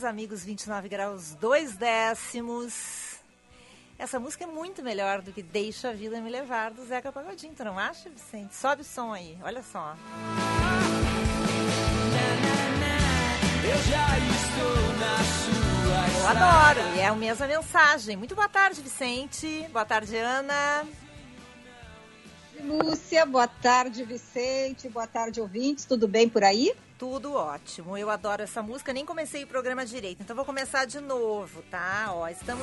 Meus amigos 29 graus 2 décimos. Essa música é muito melhor do que Deixa a Vida Me Levar, do Zeca Pagodinho, tu não acha, Vicente? Sobe o som aí, olha só. Eu já estou na sua Eu adoro, e é a mesma mensagem. Muito boa tarde, Vicente. Boa tarde, Ana. Lúcia, boa tarde, Vicente. Boa tarde, ouvintes. Tudo bem por aí? Tudo ótimo. Eu adoro essa música, nem comecei o programa direito, então vou começar de novo, tá? Ó, estamos.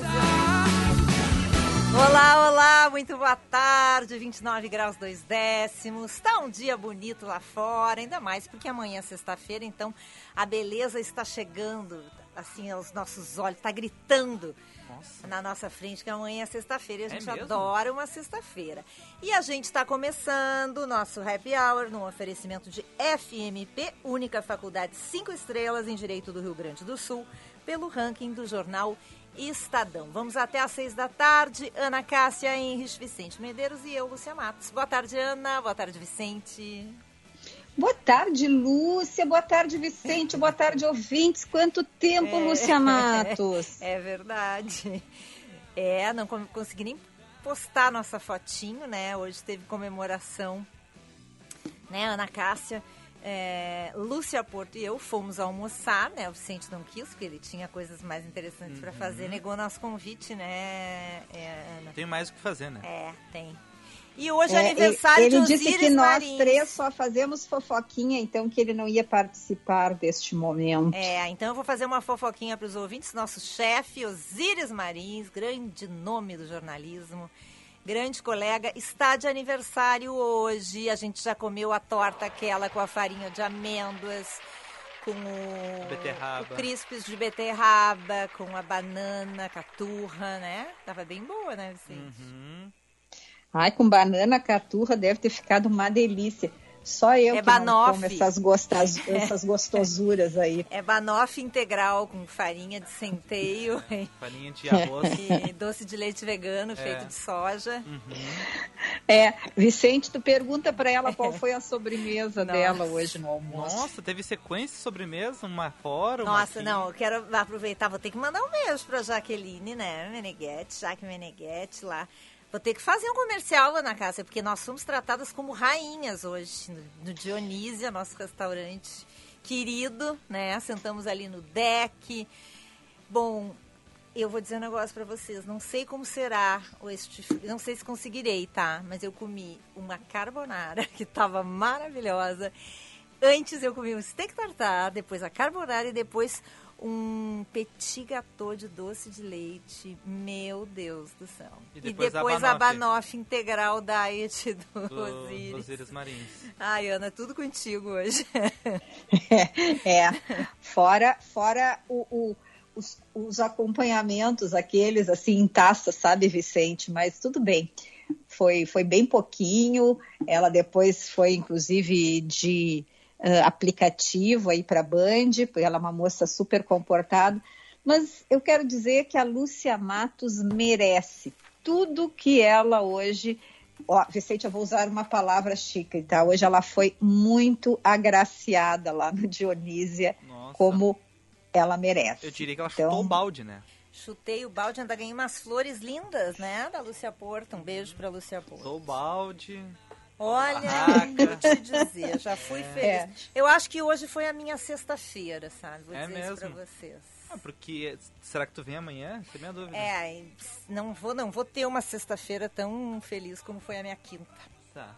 Olá, olá, muito boa tarde, 29 graus 2 décimos. Tá um dia bonito lá fora, ainda mais porque amanhã é sexta-feira, então a beleza está chegando, assim, aos nossos olhos, está gritando nossa. na nossa frente, que amanhã é sexta-feira e a é gente é adora uma sexta-feira. E a gente está começando o nosso happy hour no oferecimento de FMP, única faculdade cinco estrelas em Direito do Rio Grande do Sul, pelo ranking do jornal Estadão. Vamos até às seis da tarde. Ana Cássia, Henrich, Vicente Medeiros e eu, Lúcia Matos. Boa tarde, Ana. Boa tarde, Vicente. Boa tarde, Lúcia. Boa tarde, Vicente. Boa tarde, ouvintes. Quanto tempo, é, Lúcia Matos? É verdade. É, não consegui nem postar nossa fotinho, né? Hoje teve comemoração, né? Ana Cássia, é, Lúcia Porto e eu fomos almoçar, né? O Vicente não quis, porque ele tinha coisas mais interessantes uhum. para fazer. Negou nosso convite, né, é, Ana? Tem mais o que fazer, né? É, tem. E hoje é, é aniversário ele, ele de Osiris disse que nós três só fazemos fofoquinha, então que ele não ia participar deste momento. É, então eu vou fazer uma fofoquinha para os ouvintes. Nosso chefe, Osíris Marins, grande nome do jornalismo, grande colega, está de aniversário hoje. A gente já comeu a torta aquela com a farinha de amêndoas com o, beterraba. o crispes de beterraba, com a banana, caturra, né? Tava bem boa, né, Vicente? Uhum. Ai, com banana caturra deve ter ficado uma delícia. Só eu é que não como essas, gostas, essas gostosuras aí. É banoffee integral com farinha de centeio. farinha de arroz. E doce de leite vegano é. feito de soja. Uhum. É, Vicente, tu pergunta para ela qual foi a sobremesa Nossa. dela hoje no almoço. Nossa, teve sequência de sobremesa? Uma fora, uma Nossa, aqui. não, eu quero aproveitar, vou ter que mandar um beijo pra Jaqueline, né, Meneghetti, Jaque Meneghetti lá Vou ter que fazer um comercial, Ana Cássia, porque nós somos tratadas como rainhas hoje, no, no Dionísia, nosso restaurante querido, né? Sentamos ali no deck. Bom, eu vou dizer um negócio para vocês. Não sei como será este, não sei se conseguirei, tá? Mas eu comi uma carbonara que estava maravilhosa. Antes eu comi um steak tartar, depois a carbonara e depois um petit gâteau de doce de leite. Meu Deus do céu. E depois, e depois a, banoffee integral diet do, do Osiris. Osiris Marins. Ai, Ana, tudo contigo hoje. é, é. Fora, fora o, o os, os, acompanhamentos, aqueles assim em taça, sabe, Vicente? Mas tudo bem. Foi, foi bem pouquinho. Ela depois foi, inclusive, de uh, aplicativo aí para a Band, porque ela é uma moça super comportada. Mas eu quero dizer que a Lúcia Matos merece tudo que ela hoje. Ó, Vicente, eu vou usar uma palavra chique, tá? Hoje ela foi muito agraciada lá no Dionísia, Nossa. como ela merece. Eu diria que ela então, chutou o balde, né? Chutei o balde, ainda ganhei umas flores lindas, né? Da Lúcia Porto. Um beijo pra Lúcia Porto. Chutou o balde. Olha, vou te dizer, já fui é. feliz. É. Eu acho que hoje foi a minha sexta-feira, sabe? Vou é dizer mesmo? isso pra vocês. Ah, porque será que tu vem amanhã? Você é minha dúvida. É, não vou, não vou ter uma sexta-feira tão feliz como foi a minha quinta. Tá.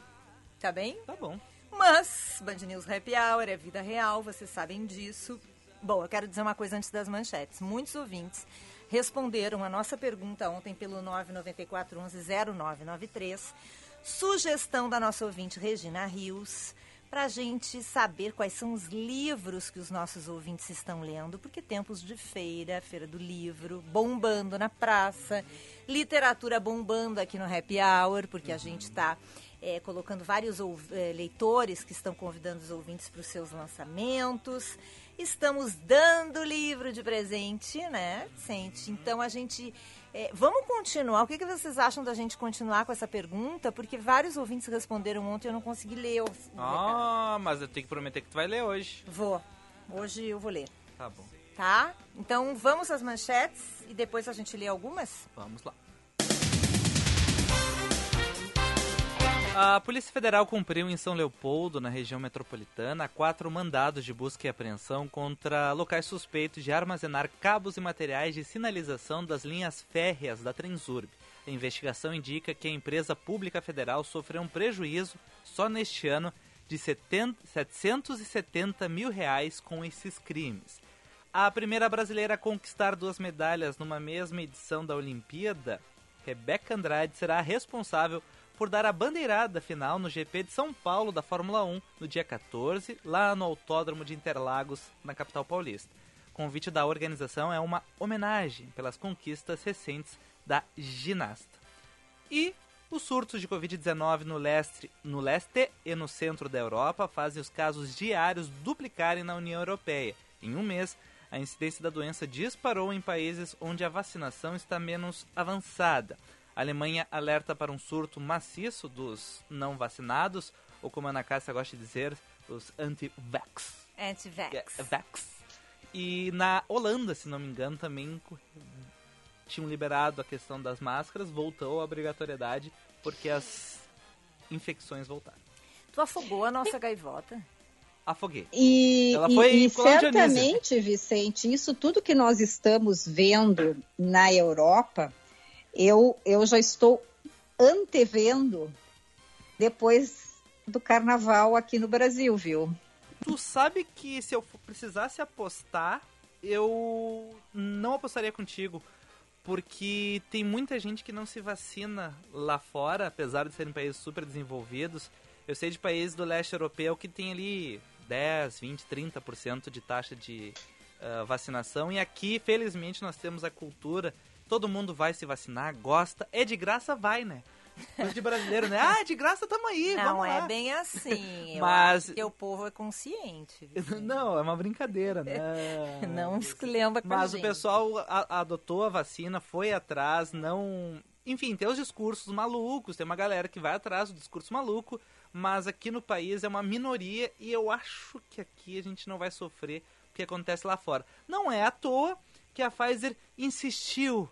Tá bem? Tá bom. Mas Band News Happy Hour é vida real, vocês sabem disso. Bom, eu quero dizer uma coisa antes das manchetes. Muitos ouvintes responderam a nossa pergunta ontem pelo 994 11 0993. Sugestão da nossa ouvinte Regina Rios para a gente saber quais são os livros que os nossos ouvintes estão lendo, porque tempos de feira, feira do livro, bombando na praça, literatura bombando aqui no Happy Hour, porque a gente está é, colocando vários é, leitores que estão convidando os ouvintes para os seus lançamentos. Estamos dando livro de presente, né, Vicente? Então a gente. É, vamos continuar. O que, que vocês acham da gente continuar com essa pergunta? Porque vários ouvintes responderam ontem e eu não consegui ler. Ah, mas eu tenho que prometer que tu vai ler hoje. Vou. Hoje eu vou ler. Tá bom. Tá? Então vamos às manchetes e depois a gente lê algumas? Vamos lá. A Polícia Federal cumpriu em São Leopoldo, na região metropolitana, quatro mandados de busca e apreensão contra locais suspeitos de armazenar cabos e materiais de sinalização das linhas férreas da Transurb. A investigação indica que a empresa pública federal sofreu um prejuízo só neste ano de 70, 770 mil reais com esses crimes. A primeira brasileira a conquistar duas medalhas numa mesma edição da Olimpíada, Rebeca Andrade, será responsável por dar a bandeirada final no GP de São Paulo da Fórmula 1 no dia 14, lá no Autódromo de Interlagos, na capital paulista. O convite da organização é uma homenagem pelas conquistas recentes da ginasta. E os surtos de Covid-19 no leste, no leste e no centro da Europa fazem os casos diários duplicarem na União Europeia. Em um mês, a incidência da doença disparou em países onde a vacinação está menos avançada. A Alemanha alerta para um surto maciço dos não vacinados, ou como a Ana Cássia gosta de dizer, os anti-vax. Anti-vax. vax. E na Holanda, se não me engano, também tinham liberado a questão das máscaras, voltou a obrigatoriedade porque as infecções voltaram. Tu afogou a nossa gaivota? Afoguei. E, Ela foi e, e certamente, Vicente, isso tudo que nós estamos vendo na Europa eu, eu já estou antevendo depois do carnaval aqui no Brasil, viu? Tu sabe que se eu precisasse apostar, eu não apostaria contigo. Porque tem muita gente que não se vacina lá fora, apesar de serem países super desenvolvidos. Eu sei de países do leste europeu que tem ali 10, 20, 30% de taxa de uh, vacinação. E aqui, felizmente, nós temos a cultura todo mundo vai se vacinar, gosta, é de graça, vai, né? Coisa de brasileiro, né? Ah, de graça tamo aí, Não é bem assim. Mas porque o povo é consciente. Não, é uma brincadeira, né? não esculhamba com Mas o pessoal a, adotou a vacina, foi atrás, não... Enfim, tem os discursos malucos, tem uma galera que vai atrás do discurso maluco, mas aqui no país é uma minoria e eu acho que aqui a gente não vai sofrer o que acontece lá fora. Não é à toa que a Pfizer insistiu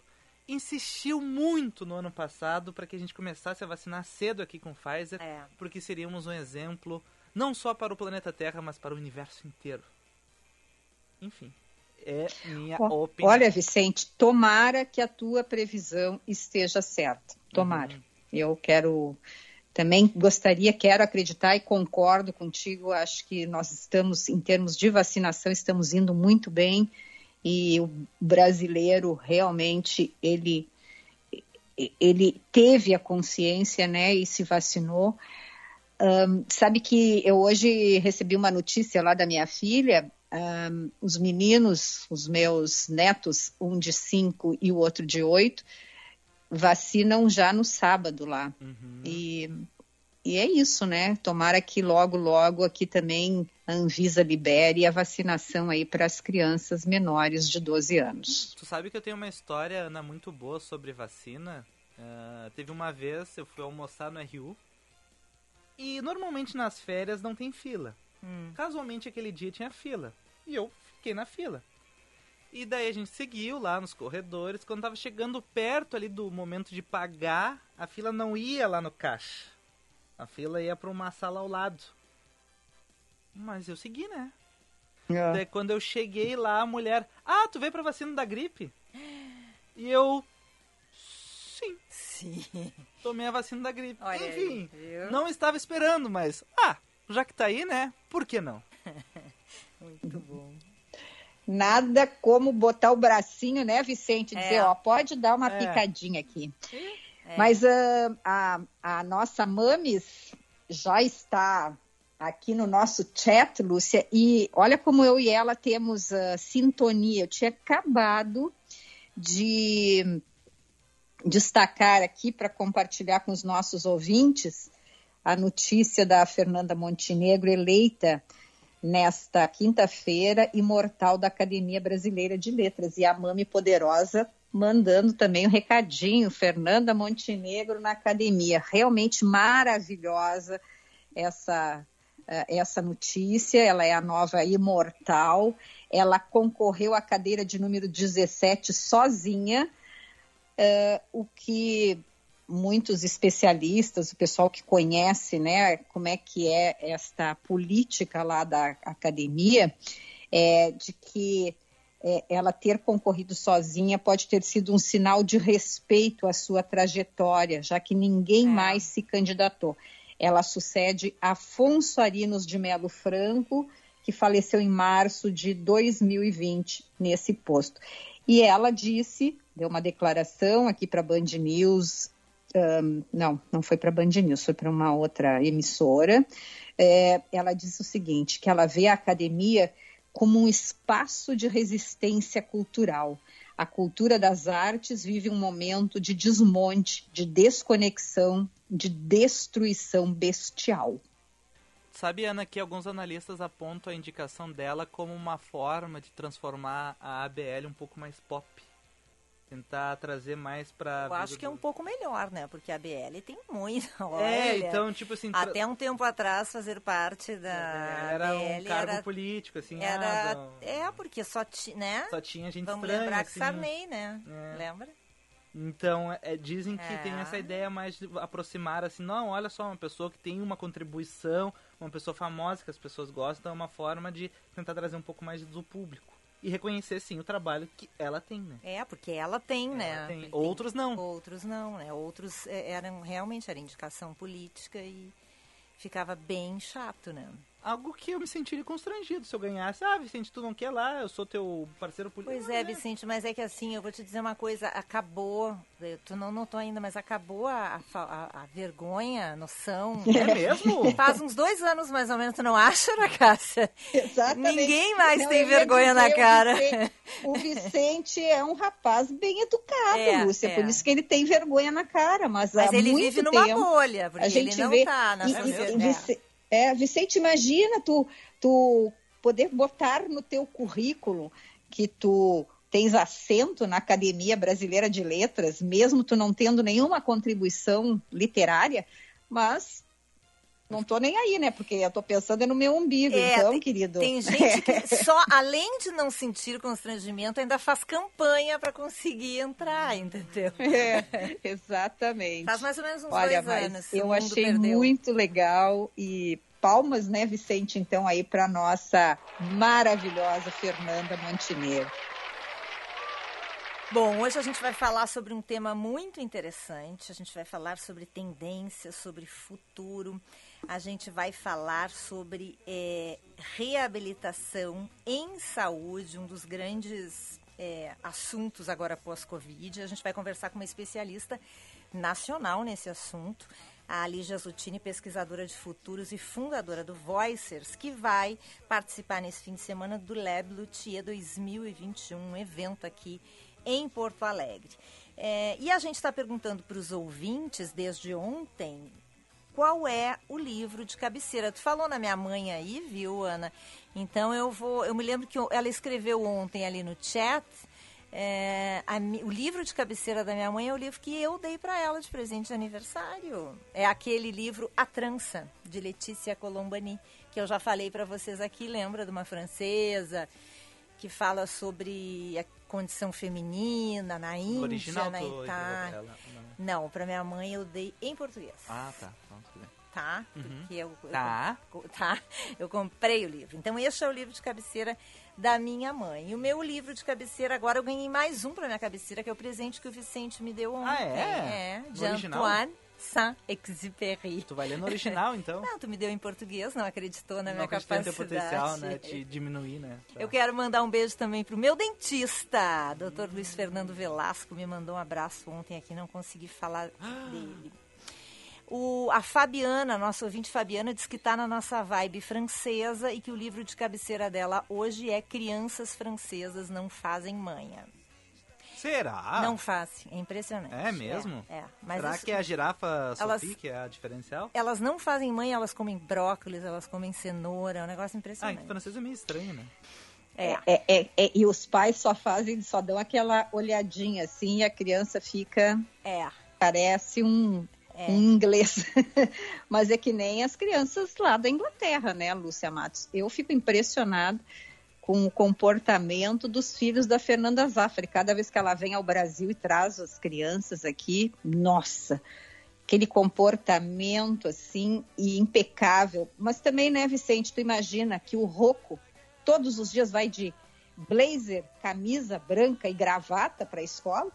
insistiu muito no ano passado para que a gente começasse a vacinar cedo aqui com Pfizer, é. porque seríamos um exemplo não só para o planeta Terra, mas para o universo inteiro. Enfim, é minha oh, opinião. Olha, Vicente, tomara que a tua previsão esteja certa. Tomara. Uhum. Eu quero também gostaria, quero acreditar e concordo contigo. Acho que nós estamos, em termos de vacinação, estamos indo muito bem e o brasileiro realmente ele ele teve a consciência, né, e se vacinou. Um, sabe que eu hoje recebi uma notícia lá da minha filha. Um, os meninos, os meus netos, um de cinco e o outro de oito, vacinam já no sábado lá. Uhum. E e é isso, né? Tomara que logo, logo aqui também a Anvisa libere a vacinação aí para as crianças menores de 12 anos. Tu sabe que eu tenho uma história, Ana, muito boa sobre vacina. Uh, teve uma vez, eu fui almoçar no RU e normalmente nas férias não tem fila. Hum. Casualmente aquele dia tinha fila e eu fiquei na fila. E daí a gente seguiu lá nos corredores. Quando tava chegando perto ali do momento de pagar, a fila não ia lá no caixa a fila ia para uma sala ao lado. Mas eu segui, né? É. Daí quando eu cheguei lá, a mulher, ah, tu veio pra vacina da gripe? E eu, sim. Sim. Tomei a vacina da gripe. Olha Enfim, aí, não estava esperando, mas, ah, já que tá aí, né? Por que não? Muito bom. Nada como botar o bracinho, né, Vicente? Dizer, É. ó, pode dar uma É. picadinha aqui. É. Mas ah, a, a nossa Mames já está aqui no nosso chat, Lúcia, e olha como eu e ela temos ah, sintonia. Eu tinha acabado de destacar aqui para compartilhar com os nossos ouvintes a notícia da Fernanda Montenegro eleita nesta quinta-feira imortal da Academia Brasileira de Letras e a Mami Poderosa mandando também um recadinho, Fernanda Montenegro na academia, realmente maravilhosa essa eh, essa notícia, ela é a nova imortal, ela concorreu à cadeira de número 17 sozinha, eh, o que muitos especialistas, o pessoal que conhece, né, como é que é esta política lá da academia, é de que é, ela ter concorrido sozinha pode ter sido um sinal de respeito à sua trajetória, já que ninguém É. mais se candidatou. Ela sucede Afonso Arinos de Melo Franco, que faleceu em março de 2020 nesse posto. E ela disse, deu uma declaração aqui para a Band News, um, não, não foi para a Band News, foi para uma outra emissora. É, ela disse o seguinte: que ela vê a academia como um espaço de resistência cultural. A cultura das artes vive um momento de desmonte, de desconexão, de destruição bestial. Sabe, Ana, que alguns analistas apontam a indicação dela como uma forma de transformar a ABL um pouco mais pop. Tentar trazer mais pra. Eu acho que é um pouco melhor, né? Porque a BL tem muita. É, olha. então, tipo assim. tra- Até um tempo atrás, fazer parte da era um BL cargo era, político, assim. era- ah, do- É, porque só tinha, né? Só tinha gente Vamos estranha, lembrar que assim. Sarney, né? É. Lembra? Então, é, dizem que É. tem essa ideia mais de aproximar, assim, não, olha só, uma pessoa que tem uma contribuição, uma pessoa famosa que as pessoas gostam, é uma forma de tentar trazer um pouco mais do público. E reconhecer, sim, o trabalho que ela tem, né? É, porque ela tem, né? Ela tem. Tem- Outros não. Outros não, né? Outros é, eram realmente era indicação política e ficava bem chato, né? Algo que eu me sentiria constrangido se eu ganhasse. Ah, Vicente, tu não quer lá, eu sou teu parceiro político. Pois é, Vicente, mas é que assim, eu vou te dizer uma coisa, acabou, tu não notou ainda, mas acabou a, a a- vergonha, a noção. É mesmo? Faz uns dois anos mais ou menos, tu não acha, Ana Cássia? Exatamente. Ninguém mais Não, tem vergonha na cara. Vicente- O Vicente é um rapaz bem educado, É, Lúcia, é. por isso que ele tem vergonha na cara, mas, Mas há ele muito vive numa tempo, bolha, porque a gente ele não vê tá na e- sociedade. É, Vicente, imagina tu, tu poder botar no teu currículo que tu tens assento na Academia Brasileira de Letras, mesmo tu não tendo nenhuma contribuição literária, mas não tô nem aí, né? Porque eu tô pensando é no meu umbigo, É, então, tem- querido. Tem gente que só, além de não sentir constrangimento, ainda faz campanha para conseguir entrar, entendeu? É, exatamente. Faz mais ou menos uns Olha, dois anos. eu achei perdeu. muito legal e palmas, né, Vicente, então aí para nossa maravilhosa Fernanda Montenegro. Bom, hoje a gente vai falar sobre um tema muito interessante. A gente vai falar sobre tendências, sobre futuro. A gente vai falar sobre eh, reabilitação em saúde, um dos grandes eh, assuntos agora pós-Covid. A gente vai conversar com uma especialista nacional nesse assunto, a Lígia Zutini, pesquisadora de futuros e fundadora do Voicers, que vai participar nesse fim de semana do Lab Luthier 2021, um evento aqui em Porto Alegre. É, e a gente está perguntando para os ouvintes desde ontem qual é o livro de cabeceira. Tu falou na minha mãe aí, viu, Ana? Então eu vou. Eu me lembro que ela escreveu ontem ali no chat. é, a o livro de cabeceira da minha mãe é o livro que eu dei para ela de presente de aniversário. É aquele livro A Trança, de Letícia Colombani, que eu já falei para vocês aqui. Lembra de uma francesa que fala sobre condição feminina na Índia, original na Itália. Não. Não, para minha mãe eu dei em português Ah, tá. Então, tudo bem. tá? Uhum. Eu, eu Tá. com- tá? Eu comprei o livro. Então, este é o livro de cabeceira da minha mãe. E o meu livro de cabeceira, agora eu ganhei mais um para minha cabeceira, que é o presente que o Vicente me deu ontem. Ah, é? É, de? Antoine. Saint-Exupéry. Tu vai ler no original, então? Não, tu me deu em português, não acreditou na não minha capacidade. Não potencial, né? Te diminuir, né? Eu quero mandar um beijo também pro meu dentista, Dr. Luiz Fernando Velasco, me mandou um abraço ontem aqui, não consegui falar dele. O, a Fabiana, nossa ouvinte Fabiana, diz que está na nossa vibe francesa e que o livro de cabeceira dela hoje é Crianças Francesas Não Fazem Manha. Será? Não faz, é impressionante. É mesmo? É. é. Mas Será isso, que é a girafa elas, Sophie que é a diferencial? Elas não fazem manha, elas comem brócolis, elas comem cenoura, é um negócio impressionante. Ah, em francês é meio estranho, né? É. É, é, é, e os pais só fazem, só dão aquela olhadinha assim e a criança fica. É. Parece um, é. em inglês. Mas é que nem as crianças lá da Inglaterra, né, Lúcia Matos? Eu fico impressionada com o comportamento dos filhos da Fernanda Zaffari. Cada vez que ela vem ao Brasil e traz as crianças aqui, nossa, aquele comportamento assim e impecável. Mas também, né, Vicente, tu imagina que o Roco todos os dias vai de blazer, camisa branca e gravata para a escola?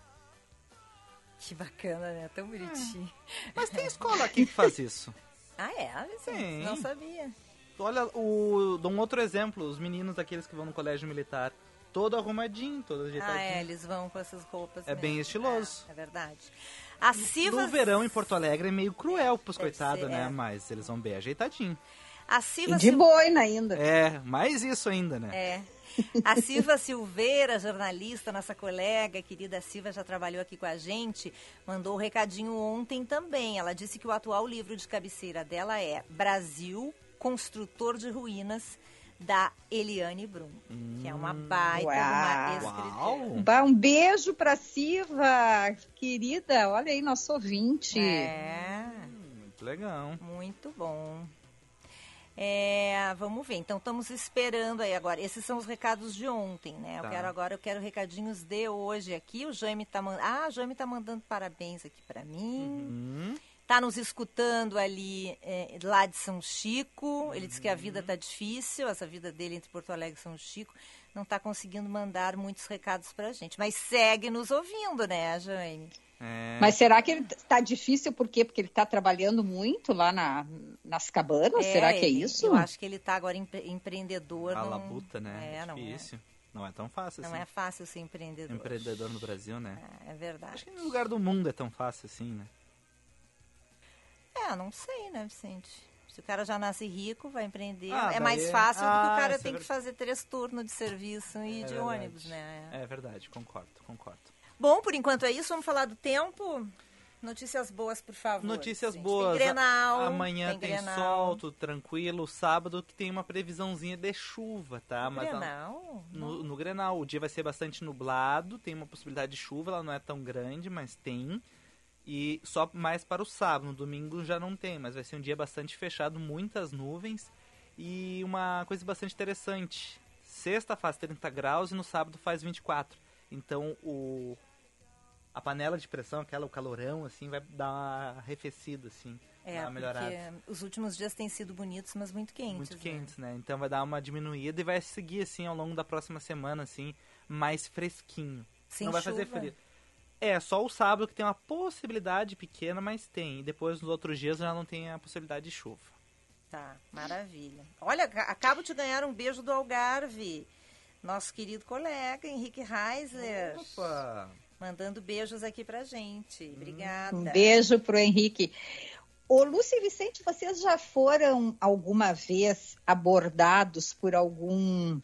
Que bacana, né? Tão bonitinho. É. Mas tem escola aqui que faz isso. ah, é? Sim. Não sabia. Olha, o, dou um outro exemplo. Os meninos daqueles que vão no colégio militar. Todo arrumadinho, todo ajeitadinho. Ah, é, eles vão com essas roupas É mesmo. bem estiloso. É, é verdade. A Siva... No verão em Porto Alegre é meio cruel pros coitados, né? É. Mas eles vão bem ajeitadinho. A Siva e de boina ainda. É, mais isso ainda, né? É. A Silva Silveira, jornalista, nossa colega, querida Silva, já trabalhou aqui com a gente, mandou o um recadinho ontem também. Ela disse que o atual livro de cabeceira dela é Brasil, Construtor de Ruínas, da Eliane Brum, hum, que é uma hum, baita, uma escritora. Um beijo pra Silva, querida. Olha aí, nosso ouvinte. É. Hum, muito legal. Muito bom. É, vamos ver. Então estamos esperando aí agora. Esses são os recados de ontem, né? Tá. Eu quero agora, eu quero recadinhos de hoje aqui. O Jaime tá mandando. Ah, o Jaime tá mandando parabéns aqui para mim. Uhum. Tá nos escutando ali é, lá de São Chico. Ele disse que a vida tá difícil, essa vida dele entre Porto Alegre e São Chico. Não tá conseguindo mandar muitos recados pra gente. Mas segue nos ouvindo, né, Jaime? É... Mas será que ele está difícil por quê? Porque ele está trabalhando muito lá na, nas cabanas? É, será que é isso? Eu acho que ele está agora empre empreendedor. A labuta, né? É, não difícil. É. Não é tão fácil não assim. Não é fácil ser empreendedor. Empreendedor no Brasil, né? É, é verdade. Acho que no lugar do mundo é tão fácil assim, né? É, não sei, né, Vicente? Se o cara já nasce rico, vai empreender. Ah, é mais fácil ah, do que o ah, cara tem é que fazer três turnos de serviço e é de verdade. ônibus, né? É verdade, concordo, concordo. Bom, por enquanto é isso. Vamos falar do tempo. Notícias boas, por favor. Notícias gente. boas. Tem Grenal. Amanhã tem, tem sol, tudo tranquilo. Sábado que tem uma previsãozinha de chuva, tá? No Mas Grenal? No, no, Grenal. O dia vai ser bastante nublado, tem uma possibilidade de chuva, ela não é tão grande, mas tem. E só mais para o sábado. No domingo já não tem, mas vai ser um dia bastante fechado, muitas nuvens. E uma coisa bastante interessante. Sexta faz 30 graus e no sábado faz 24. Então o a panela de pressão, aquela, o calorão, assim, vai dar uma arrefecida, assim. É, uma melhorada. porque os últimos dias têm sido bonitos, mas muito quentes. Muito né? quentes, né? Então vai dar uma diminuída e vai seguir, assim, ao longo da próxima semana, assim, mais fresquinho. Sem Não vai chuva. fazer frio. É, só o sábado que tem uma possibilidade pequena, mas tem. E depois, nos outros dias, já não tem a possibilidade de chuva. Tá, maravilha. Olha, acabo de ganhar um beijo do Algarve. Nosso querido colega, Henrique Reisler. Opa! mandando beijos aqui pra gente. Obrigada. Um beijo pro Henrique. Ô, Lúcia e Vicente, vocês já foram alguma vez abordados por algum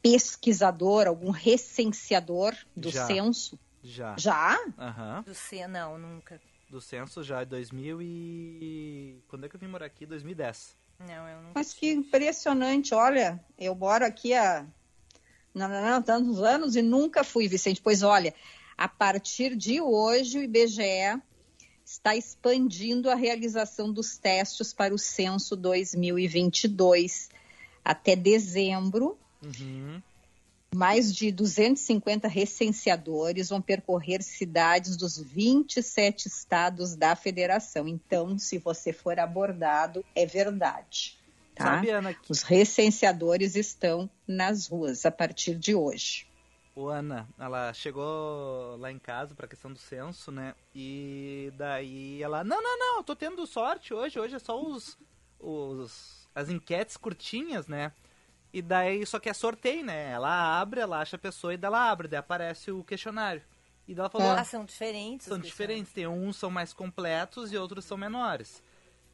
pesquisador, algum recenseador do já. censo? Já. Já? Aham. Do censo, não, nunca. Do censo já em 2000 e... Quando é que eu vim morar aqui? 2010. Não, eu nunca. Mas que impressionante, olha, eu moro aqui há não, não, não, tantos anos e nunca fui, Vicente. Pois olha, a partir de hoje, o IBGE está expandindo a realização dos testes para o censo 2022 até dezembro. Uhum. Mais de 250 recenseadores vão percorrer cidades dos 27 estados da federação. Então, se você for abordado, é verdade. Tá? Sabe, Ana, Os recenseadores estão nas ruas a partir de hoje. O Ana, ela chegou lá em casa pra questão do censo, né? E daí ela, não, não, não, eu tô tendo sorte hoje, hoje é só os, os as enquetes curtinhas, né? E daí só que é sorteio, né? Ela abre, ela acha a pessoa e daí ela abre, daí aparece o questionário. E daí ela falou, Ah, são diferentes. são diferentes, tem uns são mais completos e outros são menores.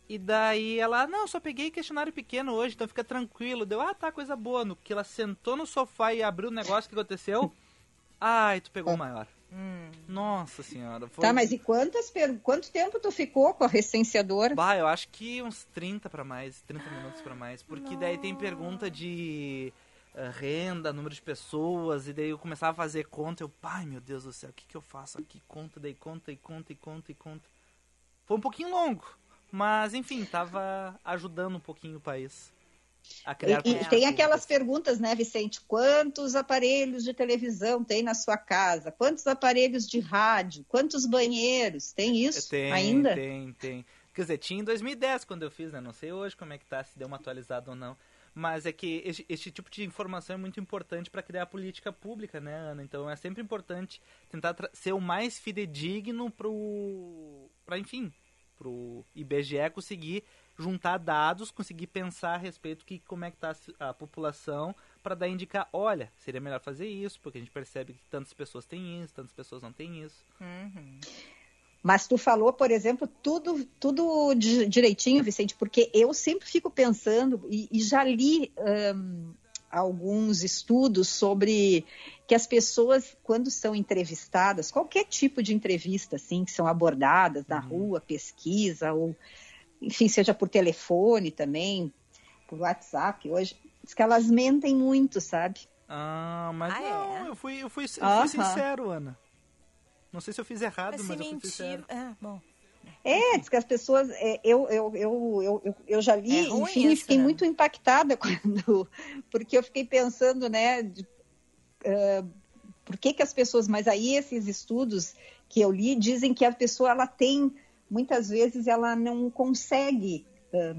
E daí ela, não, só peguei questionário pequeno hoje, então fica tranquilo. Deu, ah, tá, coisa boa. No que ela sentou no sofá e abriu o negócio, o que aconteceu? Ai, tu pegou o maior. Hum. Nossa senhora. Foi... Tá, mas e quantas per... quanto tempo tu ficou com a recenseadora? Bah, eu acho que uns 30 pra mais, 30 minutos pra mais. Porque daí tem pergunta de eh, renda, número de pessoas, e daí eu começava a fazer conta. Eu, pai, meu Deus do céu, o que, que eu faço aqui? Conta, daí conta, e conta, e conta, e conta. Foi um pouquinho longo, mas enfim, tava ajudando um pouquinho o país E, e tem aquelas perguntas, né, Vicente? Quantos aparelhos de televisão tem na sua casa? Quantos aparelhos de rádio? Quantos banheiros? Tem isso Tem, ainda? Tem, tem. Quer dizer, tinha em 2010 quando eu fiz, né? Não sei hoje como é que tá, se deu uma atualizada ou não. Mas é que este, este tipo de informação é muito importante para criar política pública, né, Ana? Então é sempre importante tentar ser o mais fidedigno pro. pra, enfim, pro IBGE conseguir juntar dados, conseguir pensar a respeito que como é que tá a população para dar indicar, olha, seria melhor fazer isso, porque a gente percebe que tantas pessoas têm isso, tantas pessoas não têm isso. Uhum. Mas tu falou, por exemplo, tudo, tudo di- direitinho, Vicente, porque eu sempre fico pensando, e, e já li hum, alguns estudos sobre que as pessoas, quando são entrevistadas, qualquer tipo de entrevista, assim, que são abordadas na rua, pesquisa, ou, enfim, seja por telefone também, por WhatsApp, hoje, diz que elas mentem muito, sabe? Ah, mas Ah, não, é? eu fui, eu fui, eu fui sincero, Ana. Não sei se eu fiz errado, Mas mas, se eu fui sincero. Ah, bom. É, diz que as pessoas. é, eu, eu, eu, eu, eu, já li, É enfim, e isso, fiquei né? muito impactada quando. Porque eu fiquei pensando, né? de, ah, por que, que as pessoas. Mas aí esses estudos que eu li dizem que a pessoa ela tem. Muitas vezes ela não consegue. ah,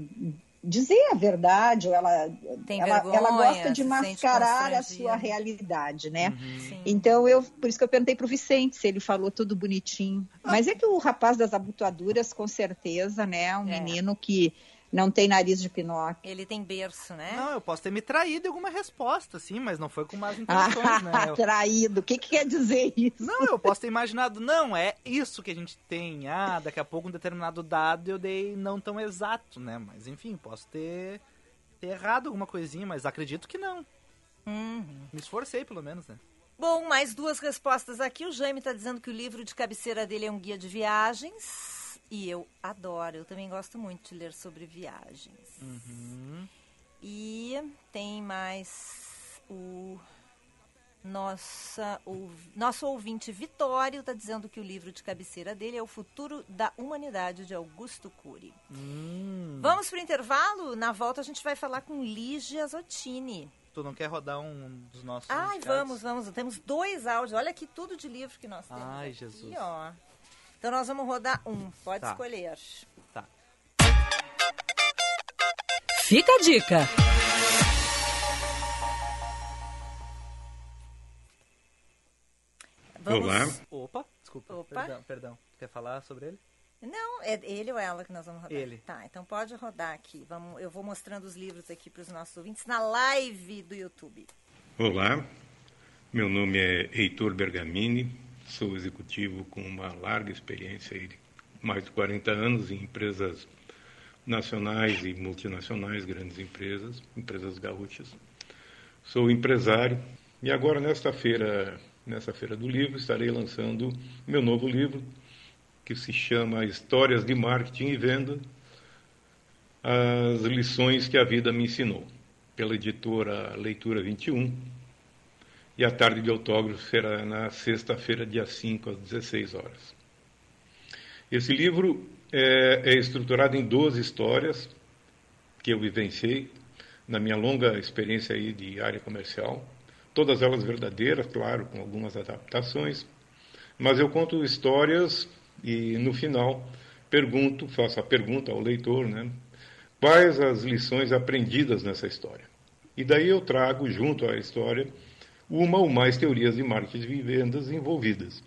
dizer a verdade, ou ela, Tem ela, vergonha, ela gosta de mascarar a sua realidade, né? Uhum. Então, eu, por isso que eu perguntei pro Vicente se ele falou tudo bonitinho. Mas é que o rapaz das abotoaduras, com certeza, né? é Um É. menino que não tem nariz de Pinóquio. Ele tem berço, né? Não, eu posso ter me traído em alguma resposta, sim, mas não foi com más Ah, intenções, né? Eu- traído. O que, que quer dizer isso? Não, eu posso ter imaginado, não, é isso que a gente tem. Ah, daqui a pouco um determinado dado eu dei não tão exato, né? Mas enfim, posso ter, ter errado alguma coisinha, mas acredito que não. Uhum. Me esforcei, pelo menos, né? Bom, mais duas respostas aqui. O Jaime está dizendo que o livro de cabeceira dele é um guia de viagens. E eu adoro, eu também gosto muito de ler sobre viagens. Uhum. E tem mais o nossa, o nosso ouvinte Vitório está dizendo que o livro de cabeceira dele é O Futuro da Humanidade, de Augusto Cury. Hum, Vamos para o intervalo? Na volta a gente vai falar com Lígia Zottini. tu não quer rodar um dos nossos Ai, indicados? vamos, vamos. Temos dois áudios. Olha aqui tudo de livro que nós temos. Ai, aqui, Jesus. ó. Então nós vamos rodar um. Pode Tá. escolher. Tá. Fica a dica. Vamos... Olá. Opa, desculpa, Opa. perdão, perdão. Quer falar sobre ele? Não, é ele ou ela que nós vamos rodar? Ele. Tá, então pode rodar aqui. Vamos, eu vou mostrando os livros aqui para os nossos ouvintes na live do YouTube. Olá, meu nome é Heitor Bergamini, sou executivo com uma larga experiência de mais de 40 anos em empresas nacionais e multinacionais, grandes empresas, empresas gaúchas. Sou empresário e agora nesta feira, nessa feira do livro, estarei lançando meu novo livro que se chama Histórias de Marketing e Venda, as lições que a vida me ensinou, pela editora Leitura 21. E a tarde de autógrafo será na sexta-feira, dia 5, às 16 horas. Esse livro é, é estruturado em 12 histórias que eu vivenciei na minha longa experiência aí de área comercial. Todas elas verdadeiras, claro, com algumas adaptações. Mas eu conto histórias e no final pergunto, faço a pergunta ao leitor, né? Quais as lições aprendidas nessa história? E daí eu trago junto à história uma ou mais teorias de marketing e vendas envolvidas.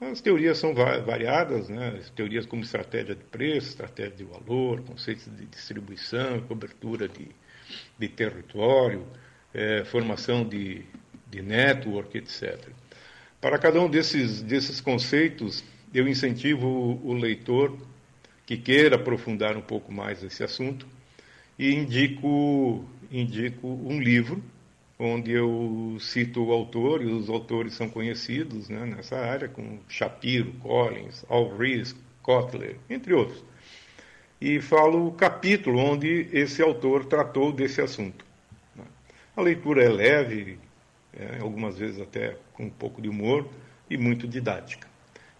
As teorias são variadas, né? As teorias como estratégia de preço, estratégia de valor, conceitos de distribuição, cobertura de, de território, é, formação de, de network, etc. Para cada um desses, desses conceitos, eu incentivo o, o leitor que queira aprofundar um pouco mais esse assunto e indico, indico um livro onde eu cito o autor, e os autores são conhecidos né, nessa área, como Shapiro, Collins, Alvarez, Kotler, entre outros. E falo o capítulo onde esse autor tratou desse assunto. Né. A leitura é leve, é, algumas vezes até com um pouco de humor e muito didática.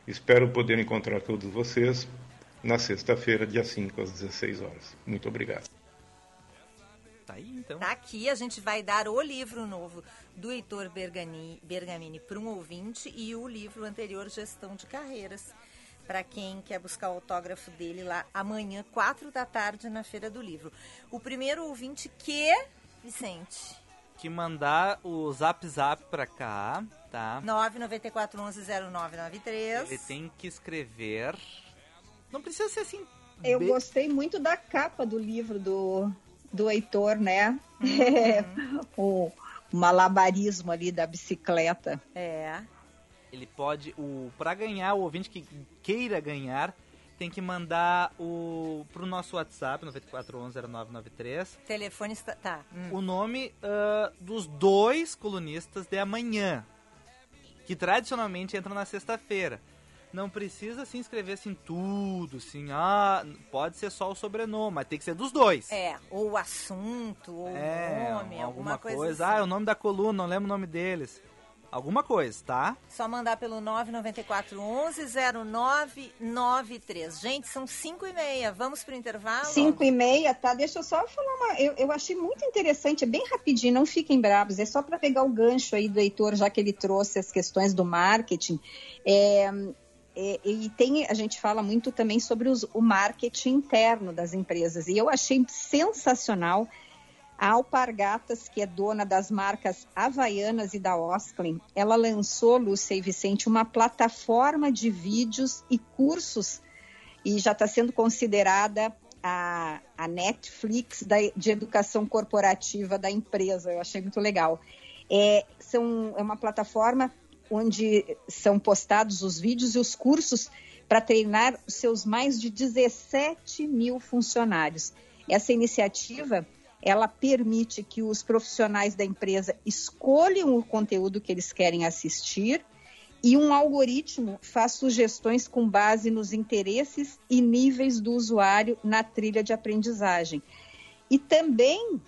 Espero poder encontrar todos vocês na sexta-feira, dia 5, às 16 horas. Muito obrigado. Tá aí, então. Tá aqui, a gente vai dar o livro novo do Heitor Bergani, Bergamini para um ouvinte e o livro anterior, Gestão de Carreiras, para quem quer buscar o autógrafo dele lá amanhã, quatro da tarde, na Feira do Livro. O primeiro ouvinte que, Vicente? Que mandar o zap zap para cá, tá? 994110993. Ele tem que escrever. Não precisa ser assim. Eu gostei muito da capa do livro do do Heitor, né? Uhum. o malabarismo ali da bicicleta. É. Ele pode, o para ganhar, o ouvinte que queira ganhar, tem que mandar o pro nosso WhatsApp, 94110993. Telefone está. Tá. Hum. O nome uh, dos dois colunistas de amanhã. Que tradicionalmente entram na sexta-feira não precisa se inscrever assim tudo, assim, ah, pode ser só o sobrenome, mas tem que ser dos dois. É, ou o assunto, ou é, o nome, alguma, alguma coisa. coisa. Assim. Ah, é o nome da coluna, não lembro o nome deles. Alguma coisa, tá? Só mandar pelo 994 11 0993. Gente, são 5 e meia. Vamos pro intervalo? 5 e meia, tá? Deixa eu só falar uma. Eu, eu achei muito interessante, é bem rapidinho, não fiquem bravos. É só para pegar o gancho aí do Heitor, já que ele trouxe as questões do marketing. É, é, e tem, a gente fala muito também sobre os, o marketing interno das empresas. E eu achei sensacional a Alpargatas, que é dona das marcas Havaianas e da Osklin, ela lançou, Lúcia e Vicente, uma plataforma de vídeos e cursos e já está sendo considerada a, a Netflix da, de educação corporativa da empresa. Eu achei muito legal. É, são, é uma plataforma onde são postados os vídeos e os cursos para treinar seus mais de 17 mil funcionários. Essa iniciativa ela permite que os profissionais da empresa escolham o conteúdo que eles querem assistir e um algoritmo faz sugestões com base nos interesses e níveis do usuário na trilha de aprendizagem. E também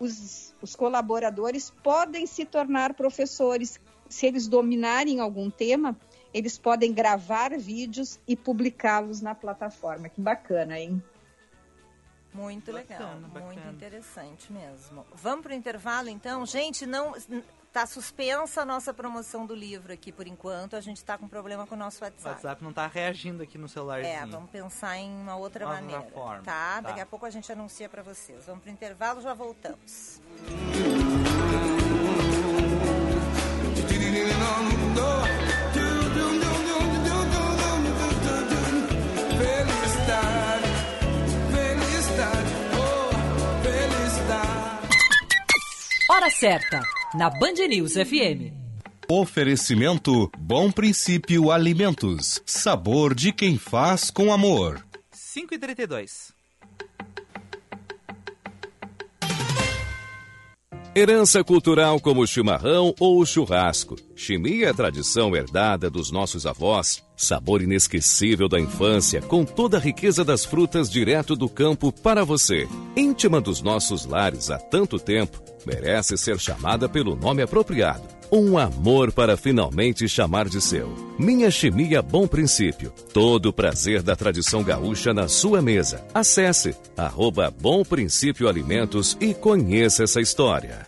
os, os colaboradores podem se tornar professores se eles dominarem algum tema, eles podem gravar vídeos e publicá-los na plataforma. Que bacana, hein? Muito bacana, legal, bacana. muito interessante mesmo. Vamos para o intervalo então? Gente, não tá suspensa a nossa promoção do livro aqui por enquanto. A gente está com problema com o nosso WhatsApp. O WhatsApp não está reagindo aqui no celularzinho. É, vamos pensar em uma outra uma maneira. Forma. Tá? tá? Daqui a pouco a gente anuncia para vocês. Vamos para o intervalo, já voltamos. Hora certa, na Band News FM. Oferecimento Bom Princípio Alimentos. Sabor de quem faz com amor. 5 e 32 Herança cultural como o chimarrão ou o churrasco. Chimia é tradição herdada dos nossos avós. Sabor inesquecível da infância, com toda a riqueza das frutas direto do campo para você. Íntima dos nossos lares há tanto tempo, merece ser chamada pelo nome apropriado. Um amor para finalmente chamar de seu. Minha Chimia Bom Princípio. Todo o prazer da tradição gaúcha na sua mesa. Acesse arroba Bom Princípio Alimentos e conheça essa história.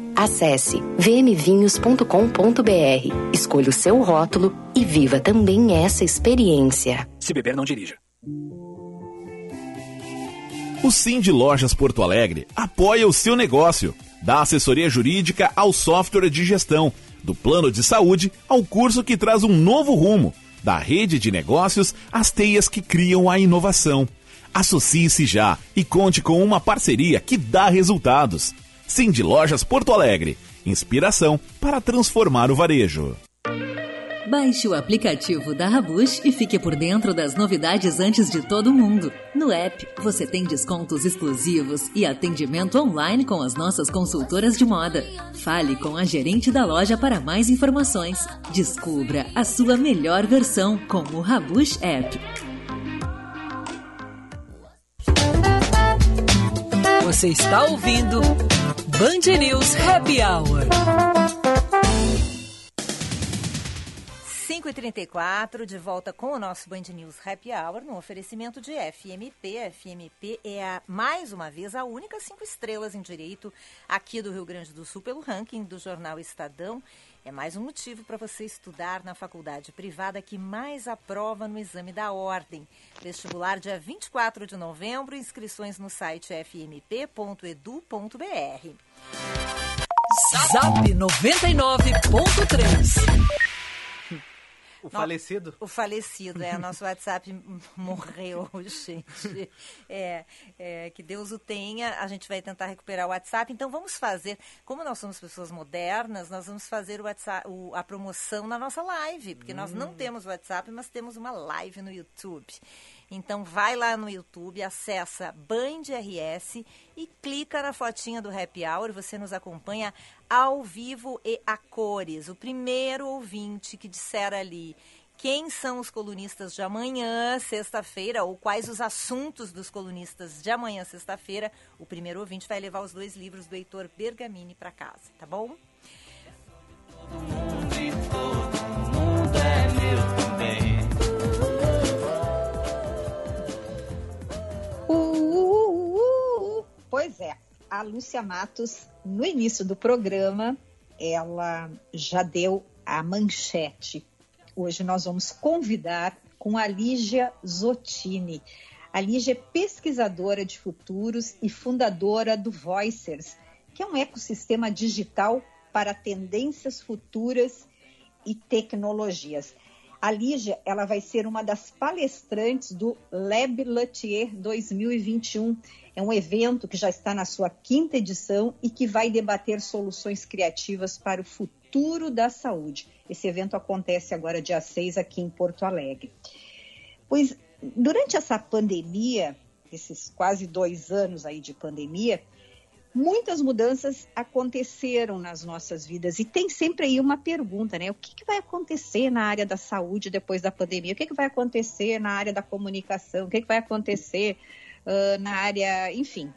Acesse vmvinhos.com.br, escolha o seu rótulo e viva também essa experiência. Se beber, não dirija. O Sim de Lojas Porto Alegre apoia o seu negócio, dá assessoria jurídica ao software de gestão, do plano de saúde ao curso que traz um novo rumo, da rede de negócios às teias que criam a inovação. Associe-se já e conte com uma parceria que dá resultados. Sim de Lojas Porto Alegre, inspiração para transformar o varejo. Baixe o aplicativo da Rabush e fique por dentro das novidades antes de todo mundo. No app, você tem descontos exclusivos e atendimento online com as nossas consultoras de moda. Fale com a gerente da loja para mais informações. Descubra a sua melhor versão com o Rabush App. Você está ouvindo Band News Happy Hour. 5h34, de volta com o nosso Band News Happy Hour, no oferecimento de FMP. A FMP é, a, mais uma vez, a única cinco estrelas em direito aqui do Rio Grande do Sul pelo ranking do jornal Estadão. É mais um motivo para você estudar na faculdade privada que mais aprova no exame da ordem. Vestibular dia 24 de novembro, inscrições no site fmp.edu.br. Zap 99.3 o falecido? O falecido, é. Nosso WhatsApp morreu, gente. É, é, que Deus o tenha. A gente vai tentar recuperar o WhatsApp. Então vamos fazer, como nós somos pessoas modernas, nós vamos fazer o WhatsApp, o, a promoção na nossa live. Porque hum. nós não hum. temos WhatsApp, mas temos uma live no YouTube. Então vai lá no YouTube, acessa Band RS e clica na fotinha do Happy Hour. Você nos acompanha ao vivo e a cores. O primeiro ouvinte que disser ali quem são os colunistas de amanhã, sexta-feira, ou quais os assuntos dos colunistas de amanhã, sexta-feira, o primeiro ouvinte vai levar os dois livros do Heitor Bergamini para casa, tá bom? Lúcia Matos, no início do programa, ela já deu a manchete. Hoje nós vamos convidar com a Lígia Zottini. A Lígia é pesquisadora de futuros e fundadora do Voicers, que é um ecossistema digital para tendências futuras e tecnologias. A Lígia, ela vai ser uma das palestrantes do Lab Luthier 2021, é um evento que já está na sua quinta edição e que vai debater soluções criativas para o futuro da saúde. Esse evento acontece agora dia 6 aqui em Porto Alegre. Pois durante essa pandemia, esses quase dois anos aí de pandemia, muitas mudanças aconteceram nas nossas vidas e tem sempre aí uma pergunta, né? O que, que vai acontecer na área da saúde depois da pandemia? O que, que vai acontecer na área da comunicação? O que, que vai acontecer uh, na área, enfim.